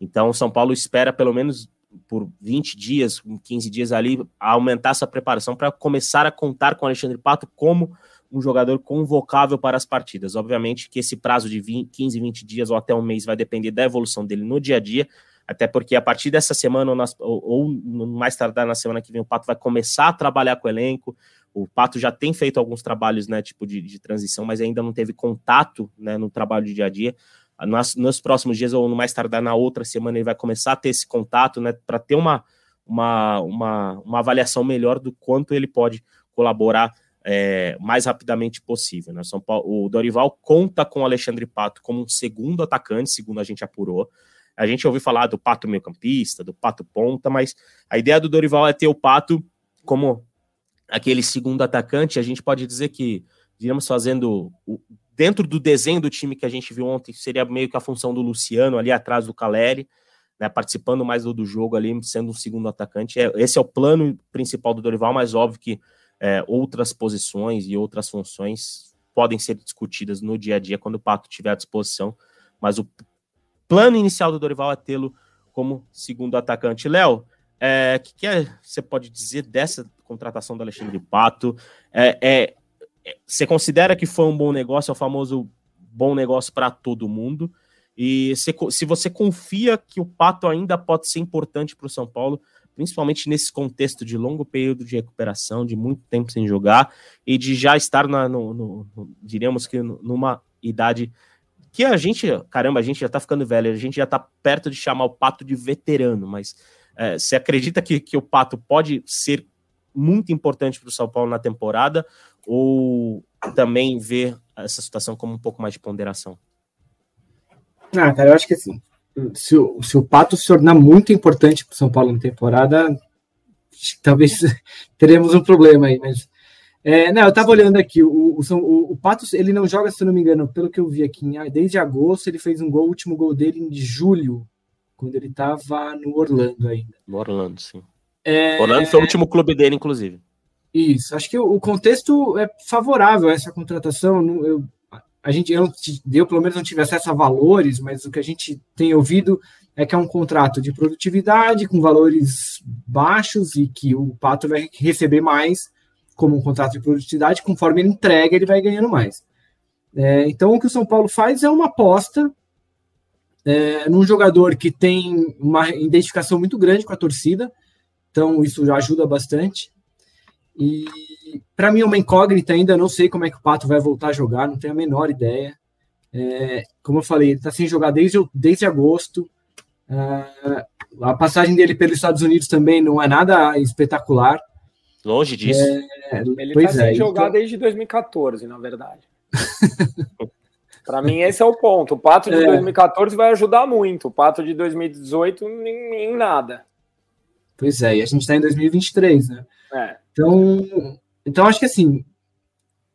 Então, o São Paulo espera pelo menos por 20 dias, 15 dias ali, aumentar essa preparação para começar a contar com o Alexandre Pato como um jogador convocável para as partidas. Obviamente que esse prazo de 20, 15, 20 dias ou até um mês vai depender da evolução dele no dia a dia, até porque a partir dessa semana ou, nas, ou, ou mais tardar na semana que vem o Pato vai começar a trabalhar com o elenco. O Pato já tem feito alguns trabalhos, né, tipo de, de transição, mas ainda não teve contato, né, no trabalho de dia a dia. Nos, nos próximos dias ou no mais tardar na outra semana ele vai começar a ter esse contato, né, para ter uma, uma, uma, uma avaliação melhor do quanto ele pode colaborar é, mais rapidamente possível. Né? São Paulo, o Dorival conta com o Alexandre Pato como um segundo atacante, segundo a gente apurou. A gente ouviu falar do Pato meio-campista, do Pato ponta, mas a ideia do Dorival é ter o Pato como aquele segundo atacante. A gente pode dizer que, diríamos, fazendo o, dentro do desenho do time que a gente viu ontem, seria meio que a função do Luciano ali atrás do Caleri. Né, participando mais do, do jogo ali, sendo um segundo atacante. É, esse é o plano principal do Dorival, mas óbvio que é, outras posições e outras funções podem ser discutidas no dia a dia quando o Pato estiver à disposição, mas o plano inicial do Dorival é tê-lo como segundo atacante. Léo, o é, que, que é, você pode dizer dessa contratação do Alexandre Pato? É, é, é, você considera que foi um bom negócio, é o famoso bom negócio para todo mundo? E se, se você confia que o Pato ainda pode ser importante para o São Paulo, principalmente nesse contexto de longo período de recuperação, de muito tempo sem jogar e de já estar na, no, no, no, diríamos que numa idade que a gente, caramba, a gente já tá ficando velho, a gente já tá perto de chamar o Pato de veterano, mas é, você acredita que, que o Pato pode ser muito importante para o São Paulo na temporada ou também ver essa situação como um pouco mais de ponderação? Ah, cara, eu acho que assim, se o, se o Pato se tornar muito importante para o São Paulo na temporada, talvez teremos um problema aí, mas é, não, eu estava olhando aqui, o, o, o, Patos, ele não joga, se eu não me engano, pelo que eu vi aqui, desde agosto ele fez um gol, o último gol dele em julho, quando ele estava no Orlando ainda. No Orlando, sim. É, Orlando foi o último clube dele, inclusive. Isso, acho que o, o contexto é favorável a essa contratação, eu, a gente, eu, eu pelo menos não tive acesso a valores, mas o que a gente tem ouvido é que é um contrato de produtividade com valores baixos e que o Pato vai receber mais como um contrato de produtividade, conforme ele entrega, ele vai ganhando mais. É, então, o que o São Paulo faz é uma aposta é, num jogador que tem uma identificação muito grande com a torcida, então isso já ajuda bastante. E para mim é uma incógnita ainda, não sei como é que o Pato vai voltar a jogar, não tenho a menor ideia. É, como eu falei, ele está sem jogar desde, desde agosto. É, a passagem dele pelos Estados Unidos também não é nada espetacular. Longe disso. É, ele está sem é, jogar então... desde 2014, na verdade. Para mim, esse é o ponto. O Pato de é. 2014 vai ajudar muito. O Pato de 2018, em, em nada. Pois é, e a gente está em 2023, né? É. Então, então, acho que assim,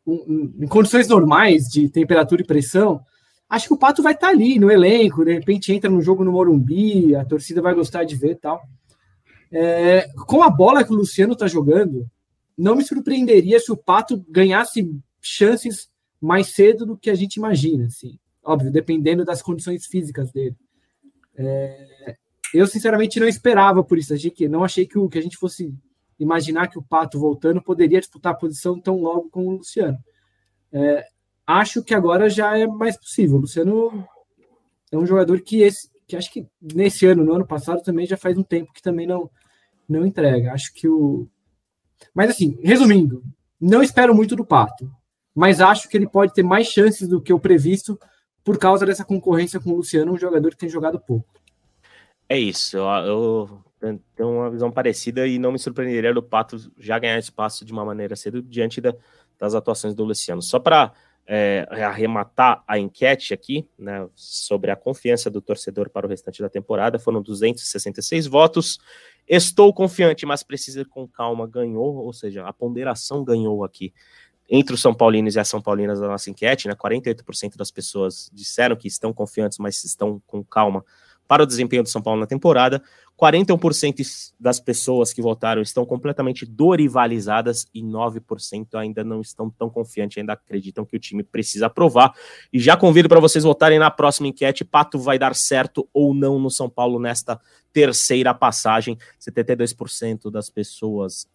em condições normais de temperatura e pressão, acho que o Pato vai estar tá ali no elenco, de repente entra num jogo no Morumbi, a torcida vai gostar de ver tal. É, com a bola que o Luciano está jogando, não me surpreenderia se o Pato ganhasse chances mais cedo do que a gente imagina, assim. Óbvio, dependendo das condições físicas dele. É, eu, sinceramente, não esperava por isso. Achei que, não achei que, o, que a gente fosse imaginar que o Pato voltando poderia disputar a posição tão logo com o Luciano. É, acho que agora já é mais possível. O Luciano é um jogador que esse, que acho que nesse ano, no ano passado também já faz um tempo que também não não entrega. Acho que o Mas assim, resumindo, não espero muito do Pato mas acho que ele pode ter mais chances do que o previsto por causa dessa concorrência com o Luciano, um jogador que tem jogado pouco. É isso, eu, eu tenho uma visão parecida e não me surpreenderia do Pato já ganhar espaço de uma maneira cedo diante da, das atuações do Luciano. Só para é, arrematar a enquete aqui, né, sobre a confiança do torcedor para o restante da temporada, foram 266 votos. Estou confiante, mas precisa ir com calma. Ganhou, ou seja, a ponderação ganhou aqui entre os São Paulinos e as São Paulinas da nossa enquete, né, 48% das pessoas disseram que estão confiantes, mas estão com calma para o desempenho do São Paulo na temporada. 41% das pessoas que votaram estão completamente dorivalizadas e 9% ainda não estão tão confiantes, ainda acreditam que o time precisa aprovar. E já convido para vocês votarem na próxima enquete: Pato vai dar certo ou não no São Paulo nesta terceira passagem? 72% das pessoas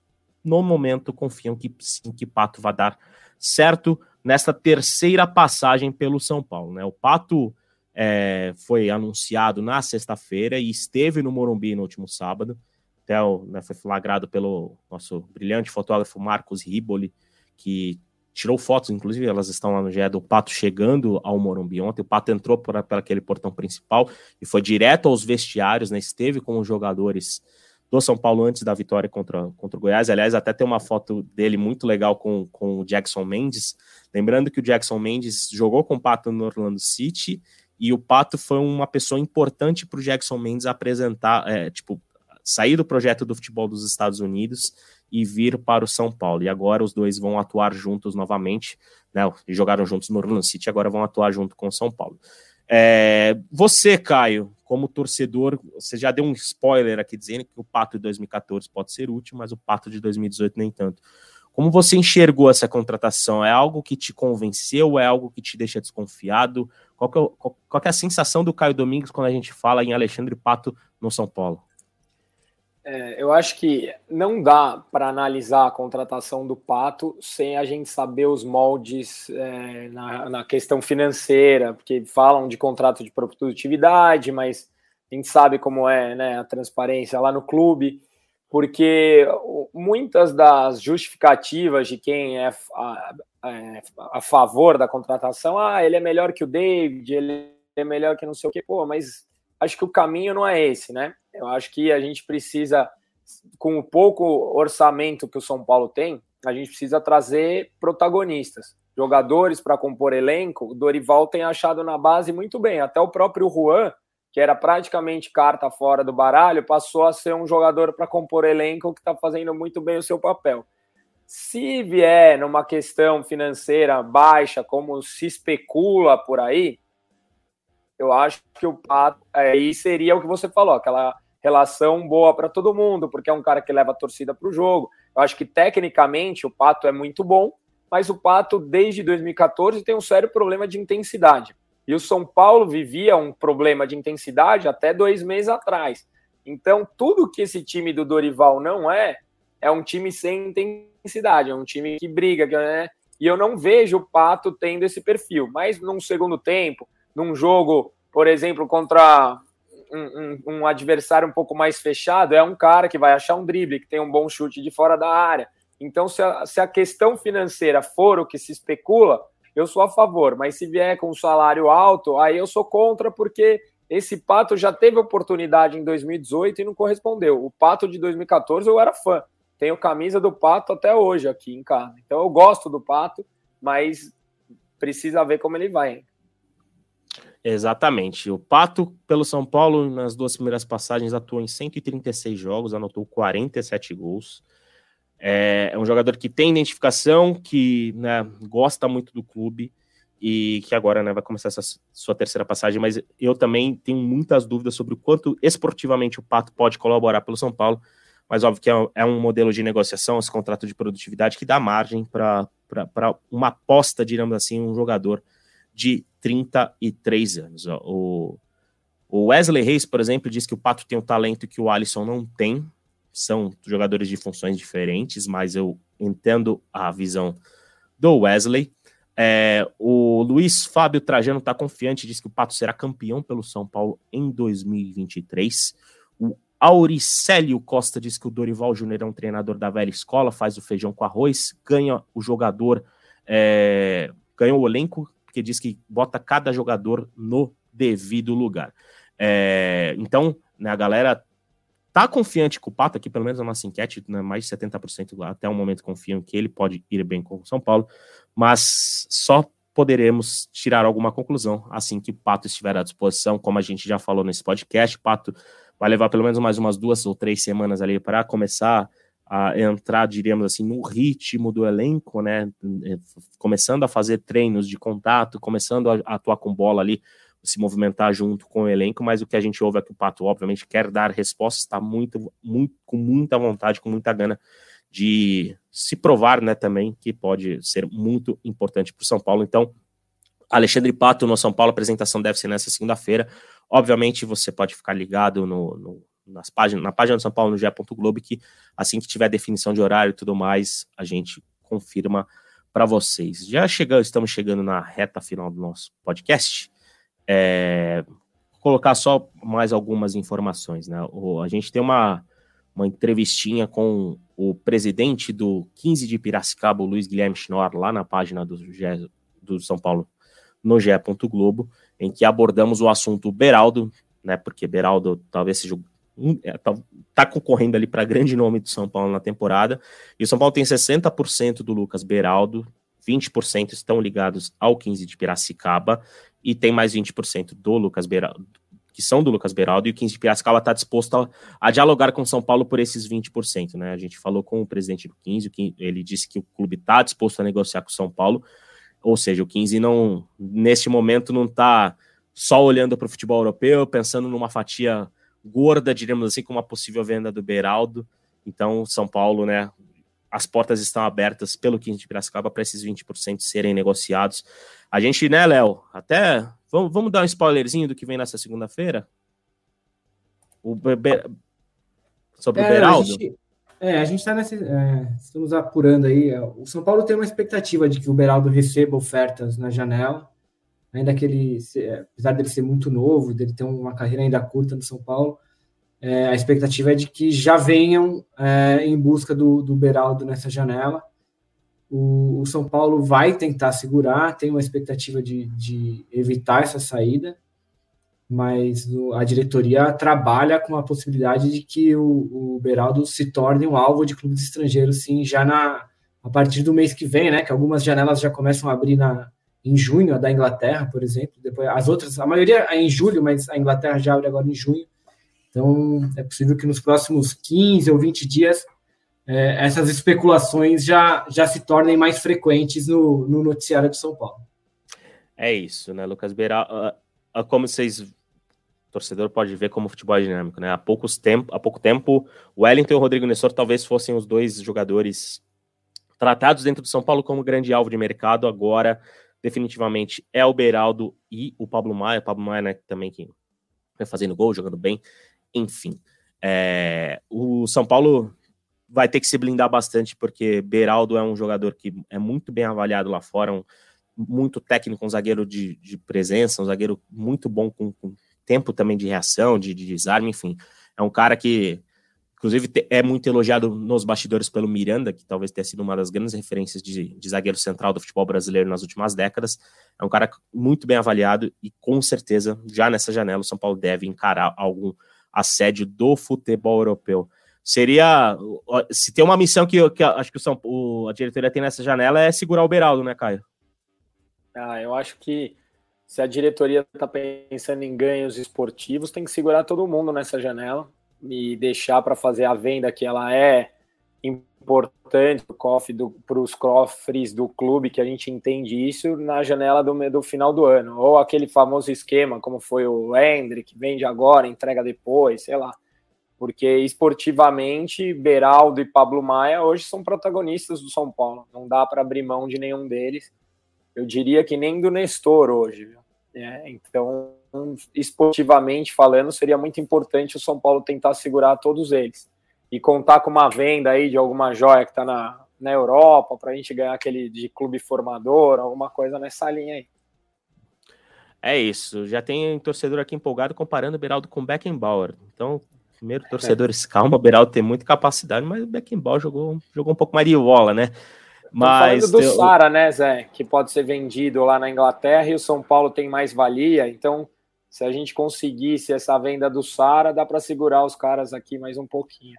no momento, confiam que sim, que Pato vai dar certo nesta terceira passagem pelo São Paulo. Né? O Pato é, foi anunciado na sexta-feira e esteve no Morumbi no último sábado. Até né, foi flagrado pelo nosso brilhante fotógrafo Marcos Riboli, que tirou fotos, inclusive elas estão lá no GE do Pato chegando ao Morumbi ontem. O Pato entrou por, por aquele portão principal e foi direto aos vestiários, né? esteve com os jogadores do São Paulo antes da vitória contra, contra o Goiás. Aliás, até tem uma foto dele muito legal com, com o Jackson Mendes. Lembrando que o Jackson Mendes jogou com o Pato no Orlando City e o Pato foi uma pessoa importante para o Jackson Mendes apresentar, é, tipo, sair do projeto do futebol dos Estados Unidos e vir para o São Paulo. E agora os dois vão atuar juntos novamente, né? Jogaram juntos no Orlando City, agora vão atuar junto com o São Paulo. É, você, Caio, como torcedor, você já deu um spoiler aqui dizendo que o Pato de 2014 pode ser útil, mas o Pato de 2018 nem tanto. Como você enxergou essa contratação? É algo que te convenceu? É algo que te deixa desconfiado? Qual, é, qual, qual é a sensação do Caio Domingos quando a gente fala em Alexandre Pato no São Paulo? É, eu acho que não dá para analisar a contratação do Pato sem a gente saber os moldes é, na, na, questão financeira, porque falam de contrato de produtividade, mas a gente sabe como é né, a transparência lá no clube, porque muitas das justificativas de quem é a, a, é, a favor da contratação, ah, ele é melhor que o David, ele é melhor que não sei o quê, pô, mas acho que o caminho não é esse, né? Eu acho que a gente precisa, com o pouco orçamento que o São Paulo tem, a gente precisa trazer protagonistas, jogadores para compor elenco. O Dorival tem achado na base muito bem, até o próprio Juan, que era praticamente carta fora do baralho, passou a ser um jogador para compor elenco que está fazendo muito bem o seu papel. Se vier numa questão financeira baixa, como se especula por aí, eu acho que o Pato aí seria o que você falou, aquela relação boa para todo mundo, porque é um cara que leva a torcida para o jogo. Eu acho que tecnicamente o Pato é muito bom, mas o Pato, desde 2014, tem um sério problema de intensidade. E o São Paulo vivia um problema de intensidade até dois meses atrás. Então, tudo que esse time do Dorival não é, é um time sem intensidade, é um time que briga, né? E eu não vejo o Pato tendo esse perfil. Mas num segundo tempo, num jogo, por exemplo, contra um, um, um, adversário um pouco mais fechado, é um cara que vai achar um drible, que tem um bom chute de fora da área. Então, se a, se a questão financeira for o que se especula, eu sou a favor. Mas se vier com um salário alto, aí eu sou contra, porque esse Pato já teve oportunidade em 2018 e não correspondeu. O Pato de 2014 eu era fã. Tenho camisa do Pato até hoje aqui em casa. Então eu gosto do Pato, mas precisa ver como ele vai. Exatamente. O Pato, pelo São Paulo, nas duas primeiras passagens, atuou em 136 jogos, anotou 47 gols. É, é um jogador que tem identificação, que né, gosta muito do clube e que agora né, vai começar essa sua terceira passagem, mas eu também tenho muitas dúvidas sobre o quanto esportivamente o Pato pode colaborar pelo São Paulo, mas óbvio que é, é um modelo de negociação, esse contrato de produtividade que dá margem para uma aposta, digamos assim, um jogador de 33 anos. O, o Wesley Reis, por exemplo, diz que o Pato tem um talento que o Alisson não tem, são jogadores de funções diferentes, mas eu entendo a visão do Wesley. É, o Luiz Fábio Trajano está confiante, diz que o Pato será campeão pelo São Paulo em 2023. O Auricélio Costa diz que o Dorival Júnior é um treinador da velha escola, faz o feijão com arroz, ganha o jogador, é, ganha o elenco, porque diz que bota cada jogador no devido lugar. É, então, né, a galera tá confiante com o Pato aqui, pelo menos na nossa enquete, né, mais de 70% lá, até o momento confiam que ele pode ir bem com o São Paulo mas só poderemos tirar alguma conclusão assim que o Pato estiver à disposição, como a gente já falou nesse podcast. Pato vai levar pelo menos mais umas duas ou três semanas ali para começar a entrar, diríamos assim, no ritmo do elenco, né? Começando a fazer treinos de contato, começando a atuar com bola ali, se movimentar junto com o elenco, mas o que a gente ouve é que o Pato, obviamente, quer dar respostas, está muito, muito, com muita vontade, com muita gana de se provar, né, também, que pode ser muito importante para o São Paulo. Então, Alexandre Pato no São Paulo, a apresentação deve ser nessa segunda-feira. Obviamente, você pode ficar ligado no, no, nas páginas, na página do São Paulo, no GE. Globo, que assim que tiver definição de horário e tudo mais, a gente confirma para vocês. Já chegamos, estamos chegando na reta final do nosso podcast. É, colocar só mais algumas informações, né? O, a gente tem uma uma entrevistinha com o presidente do 15 de Piracicaba, o Luiz Guilherme Schnorr, lá na página do, do São Paulo, no GE. Globo, em que abordamos o assunto Beraldo, né? Porque Beraldo talvez seja é, tá, tá, concorrendo ali para grande nome do São Paulo na temporada. E o São Paulo tem 60% do Lucas Beraldo, 20% estão ligados ao 15 de Piracicaba e tem mais 20% do Lucas Beraldo, que são do Lucas Beraldo, e o 15 de Piracicaba está disposto a, a, dialogar com São Paulo por esses 20%. Né? A gente falou com o presidente do 15, ele disse que o clube está disposto a negociar com São Paulo, ou seja, o 15 não, neste momento, não está só olhando para o futebol europeu, pensando numa fatia gorda, diríamos assim, com uma possível venda do Beraldo. Então, São Paulo, né, as portas estão abertas pelo 15 de Piracicaba para esses 20% serem negociados. A gente, né, Léo, até vamos, vamos dar um spoilerzinho do que vem nessa segunda-feira? O Be sobre é, o Beraldo? A gente, é, a gente está nessa. É, estamos apurando aí. O São Paulo tem uma expectativa de que o Beraldo receba ofertas na janela, ainda que ele, apesar dele ser muito novo, dele ter uma carreira ainda curta no São Paulo é, a expectativa é de que já venham é, em busca do, do Beraldo nessa janela. O, o, São Paulo vai tentar segurar, tem uma expectativa de, de evitar essa saída, mas a diretoria trabalha com a possibilidade de que o, o Beraldo se torne um alvo de clubes estrangeiros, sim, já na, a partir do mês que vem, né? Que algumas janelas já começam a abrir na, em junho, a da Inglaterra, por exemplo. Depois, as outras, a maioria é em julho, mas a Inglaterra já abre agora em junho. Então, é possível que nos próximos 15 ou 20 dias é, essas especulações já, já se tornem mais frequentes no, no noticiário de São Paulo. É isso, né, Lucas Beira? Uh, uh, como vocês, o torcedor pode ver como o futebol é dinâmico, né? Há, poucos tempo, há pouco tempo, o Wellington e o Rodrigo Nessor talvez fossem os dois jogadores tratados dentro do São Paulo como grande alvo de mercado, agora definitivamente é o Beraldo e o Pablo Maia. Pablo Maia né, também que vai fazendo gol, jogando bem, enfim. É, o São Paulo vai ter que se blindar bastante, porque Beraldo é um jogador que é muito bem avaliado lá fora, um, muito técnico, um zagueiro de, de presença, um zagueiro muito bom com, com tempo também de reação, de, de, desarme, enfim. É um cara que, inclusive, é muito elogiado nos bastidores pelo Miranda, que talvez tenha sido uma das grandes referências de, de zagueiro central do futebol brasileiro nas últimas décadas. É um cara muito bem avaliado e, com certeza, já nessa janela, o São Paulo deve encarar algum assédio do futebol europeu seria. Se tem uma missão que, que acho que o São, o, a diretoria tem nessa janela é segurar o Beraldo, né, Caio? Ah, eu acho que se a diretoria está pensando em ganhos esportivos, tem que segurar todo mundo nessa janela e deixar para fazer a venda que ela é importante para os cofres do clube, que a gente entende isso na janela do, do final do ano. Ou aquele famoso esquema, como foi o Hendrick, vende agora, entrega depois, sei lá porque esportivamente Beraldo e Pablo Maia hoje são protagonistas do São Paulo. Não dá para abrir mão de nenhum deles. Eu diria que nem do Nestor hoje. É, então, esportivamente falando, seria muito importante o São Paulo tentar segurar todos eles e contar com uma venda aí de alguma joia que está na, na Europa para a gente ganhar aquele de clube formador, alguma coisa nessa linha aí. É isso. Já tem torcedor aqui empolgado comparando o Beraldo com Beckenbauer. Então, Primeiro, torcedores, calma, o Beraldo tem muita capacidade, mas o Beckenbauer jogou, jogou um pouco mais de bola, né? Mas falando do eu... Sara, né, Zé, que pode ser vendido lá na Inglaterra e o São Paulo tem mais valia, então se a gente conseguisse essa venda do Sara, dá para segurar os caras aqui mais um pouquinho.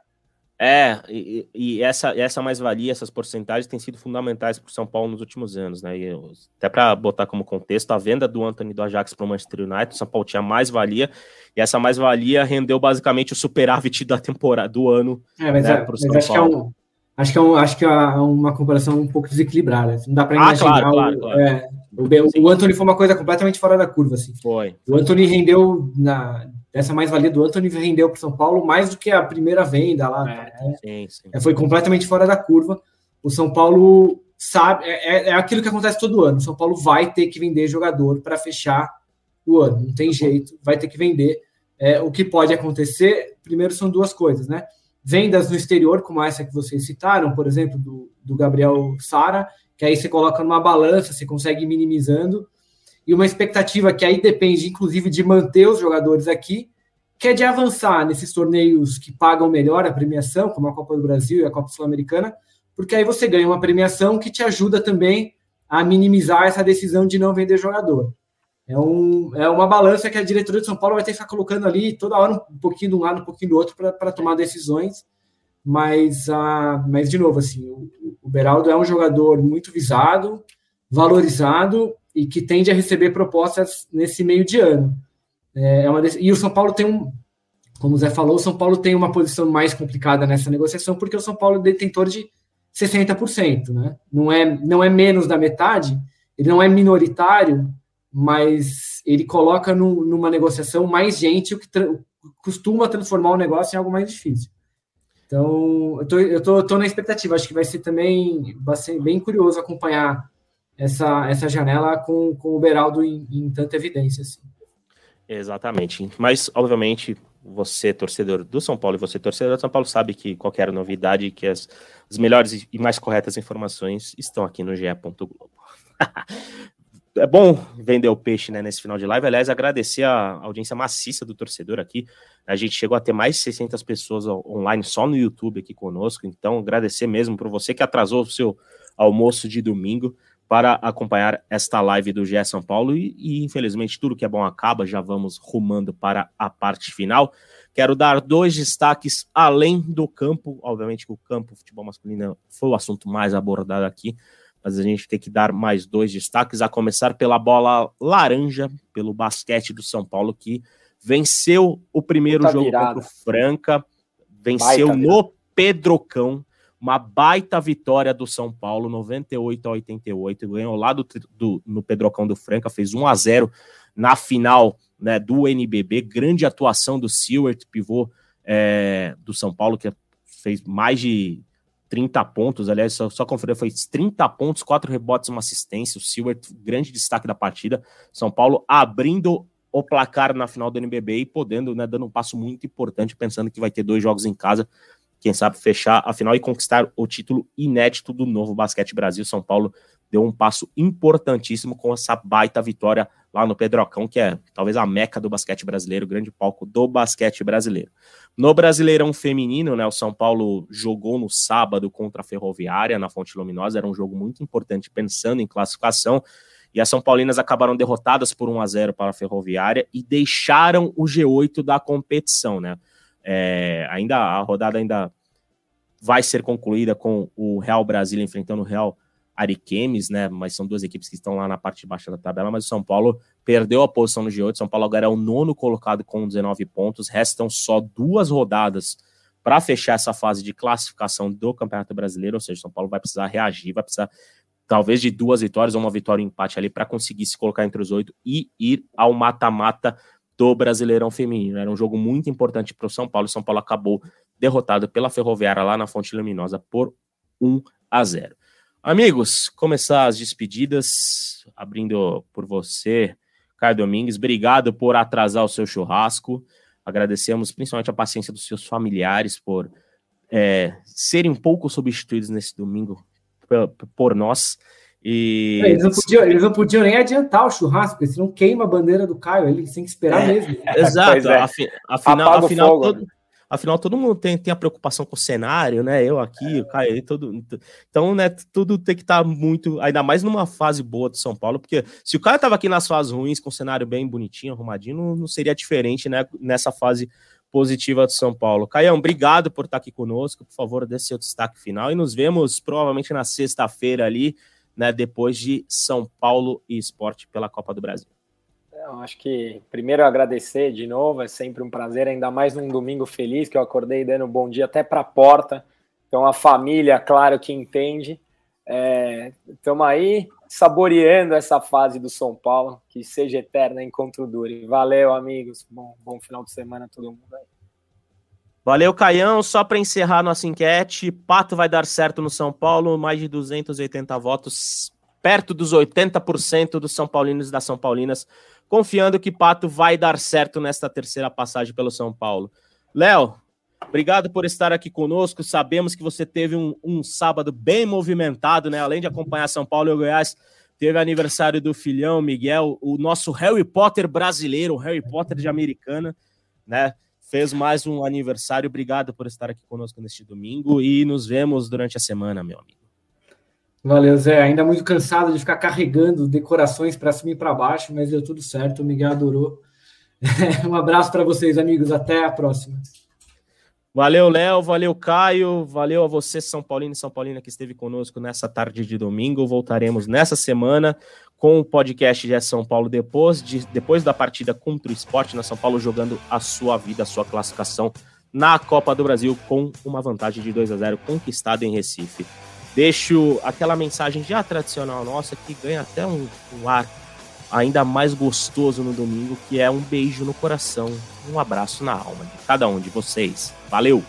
É, e, e essa, essa mais-valia, essas porcentagens têm sido fundamentais para o São Paulo nos últimos anos, né? E até para botar como contexto, a venda do Anthony do Ajax para o Manchester United, o São Paulo tinha mais-valia, e essa mais-valia rendeu basicamente o superávit da temporada do ano é, mas, né, é, para o São acho Paulo. Que é um, acho que é, um, acho que é uma comparação um pouco desequilibrada. Não dá para imaginar. Ah, claro, claro, claro. É, o, o, Anthony foi uma coisa completamente fora da curva, assim. Foi. O Anthony rendeu na essa mais-valia do Anthony rendeu para o São Paulo mais do que a primeira venda lá. É, sim, sim. É, foi completamente fora da curva. O São Paulo sabe, é, é, é aquilo que acontece todo ano. O São Paulo vai ter que vender jogador para fechar o ano. Não tem jeito, vai ter que vender. É, o que pode acontecer, primeiro, são duas coisas, né? Vendas no exterior, como essa que vocês citaram, por exemplo, do, do Gabriel Sara, que aí você coloca numa balança, você consegue ir minimizando e uma expectativa que aí depende, inclusive, de manter os jogadores aqui, que é de avançar nesses torneios que pagam melhor a premiação, como a Copa do Brasil e a Copa Sul-Americana, porque aí você ganha uma premiação que te ajuda também a minimizar essa decisão de não vender jogador. É, um, é uma balança que a diretoria de São Paulo vai ter que ficar colocando ali toda hora um pouquinho de um lado, um pouquinho do outro para tomar decisões. Mas, ah, mas, de novo, assim, o, o Beraldo é um jogador muito visado, valorizado e que tende a receber propostas nesse meio de ano. É, é uma e o São Paulo tem um, como o Zé falou, o São Paulo tem uma posição mais complicada nessa negociação, porque o São Paulo é detentor de 60%, né? Não é, não é menos da metade, ele não é minoritário, mas ele coloca no, numa negociação mais gente, o que tra costuma transformar o negócio em algo mais difícil. Então, eu tô, eu tô, tô na expectativa, acho que vai ser também vai ser bem curioso acompanhar essa, essa janela com, com o Beraldo em, em tanta evidência. Assim. Exatamente. Mas, obviamente, você, torcedor do São Paulo, e você, torcedor do São Paulo, sabe que qualquer novidade, que as, as melhores e mais corretas informações estão aqui no GE. Globo. é bom vender o peixe né, nesse final de live. Aliás, agradecer a audiência maciça do torcedor aqui. A gente chegou a ter mais de 600 pessoas online só no YouTube aqui conosco. Então, agradecer mesmo por você que atrasou o seu almoço de domingo para acompanhar esta live do GE São Paulo e, e, infelizmente tudo que é bom acaba, já vamos rumando para a parte final. Quero dar dois destaques além do campo, obviamente que o campo futebol masculino foi o assunto mais abordado aqui, mas a gente tem que dar mais dois destaques, a começar pela bola laranja, pelo basquete do São Paulo que venceu o primeiro Puta jogo virada. contra o Franca, venceu Baita no virada. Pedrocão uma baita vitória do São Paulo, 98 a 88, ganhou lá do, do, no Pedrocão do Franca, fez 1 a 0 na final né, do NBB, grande atuação do Seward, pivô é, do São Paulo, que fez mais de 30 pontos, aliás, só, só conferir, foi 30 pontos, 4 rebotes, uma assistência. O Silver, grande destaque da partida. São Paulo abrindo o placar na final do NBB e podendo, né, dando um passo muito importante, pensando que vai ter dois jogos em casa, quem sabe fechar a final e conquistar o título inédito do novo Basquete Brasil. São Paulo deu um passo importantíssimo com essa baita vitória lá no Pedrocão, que é talvez a meca do basquete brasileiro, o grande palco do basquete brasileiro. No Brasileirão Feminino, né, o São Paulo jogou no sábado contra a Ferroviária na Fonte Luminosa, era um jogo muito importante pensando em classificação, e as São Paulinas acabaram derrotadas por 1 a 0 para a Ferroviária e deixaram o G8 da competição, né? É, ainda a rodada ainda vai ser concluída com o Real Brasília enfrentando o Real Ariquemes, né? Mas são duas equipes que estão lá na parte de baixo da tabela, mas o São Paulo perdeu a posição no G8. São Paulo agora é o nono colocado com 19 pontos. Restam só duas rodadas para fechar essa fase de classificação do Campeonato Brasileiro, ou seja, São Paulo vai precisar reagir, vai precisar talvez de duas vitórias ou uma vitória e um empate ali para conseguir se colocar entre os oito e ir ao mata-mata do Brasileirão Feminino. Era um jogo muito importante para o São Paulo. São Paulo acabou derrotado pela Ferroviária lá na Fonte Luminosa por 1 a 0. Amigos, começar as despedidas, abrindo por você, Caio Domingues. Obrigado por atrasar o seu churrasco. Agradecemos principalmente a paciência dos seus familiares por é, serem um pouco substituídos nesse domingo por nós. E... Eles, não podiam, eles não podiam nem adiantar o churrasco, porque senão queima a bandeira do Caio, ele tem que esperar é, mesmo. Exato, é. afinal, afinal, fogo, todo, né? afinal, todo mundo tem, tem a preocupação com o cenário, né? Eu aqui, é. o Caio, todo. Então, né, tudo tem que estar tá muito, ainda mais numa fase boa do São Paulo, porque se o Caio estava aqui nas fases ruins, com o cenário bem bonitinho, arrumadinho, não, não seria diferente, né, nessa fase positiva do São Paulo. Caião, obrigado por estar aqui conosco. Por favor, dê seu destaque final e nos vemos provavelmente na sexta-feira ali, né, depois de São Paulo e Esporte pela Copa do Brasil. Eu acho que primeiro agradecer de novo, é sempre um prazer, ainda mais num domingo feliz que eu acordei dando um bom dia até para a porta. Então a família, claro que entende. Estamos é, aí saboreando essa fase do São Paulo, que seja eterna encontro dure. Valeu, amigos. Bom, bom final de semana a todo mundo aí. Valeu, Caião. Só para encerrar nossa enquete, Pato vai dar certo no São Paulo, mais de 280 votos, perto dos 80% dos São Paulinos e das São Paulinas, confiando que Pato vai dar certo nesta terceira passagem pelo São Paulo. Léo, Obrigado por estar aqui conosco. Sabemos que você teve um, um, sábado bem movimentado, né? Além de acompanhar São Paulo e o Goiás, teve aniversário do filhão Miguel, o nosso Harry Potter brasileiro, o Harry Potter de Americana, né? Fez mais um aniversário. Obrigado por estar aqui conosco neste domingo e nos vemos durante a semana, meu amigo. Valeu, Zé. Ainda muito cansado de ficar carregando decorações para cima e para baixo, mas deu tudo certo. O Miguel adorou. um abraço para vocês, amigos. Até a próxima. Valeu, Léo, valeu, Caio, valeu a você, São Paulino e São Paulina, que esteve conosco nessa tarde de domingo. Voltaremos nessa semana com o podcast de São Paulo depois, de, depois da partida contra o esporte na São Paulo, jogando a sua vida, a sua classificação na Copa do Brasil com uma vantagem de 2 a 0 conquistada em Recife. Deixo aquela mensagem já tradicional nossa que ganha até um, um ar ainda mais gostoso no domingo, que é um beijo no coração, um abraço na alma de cada um de vocês. Valeu!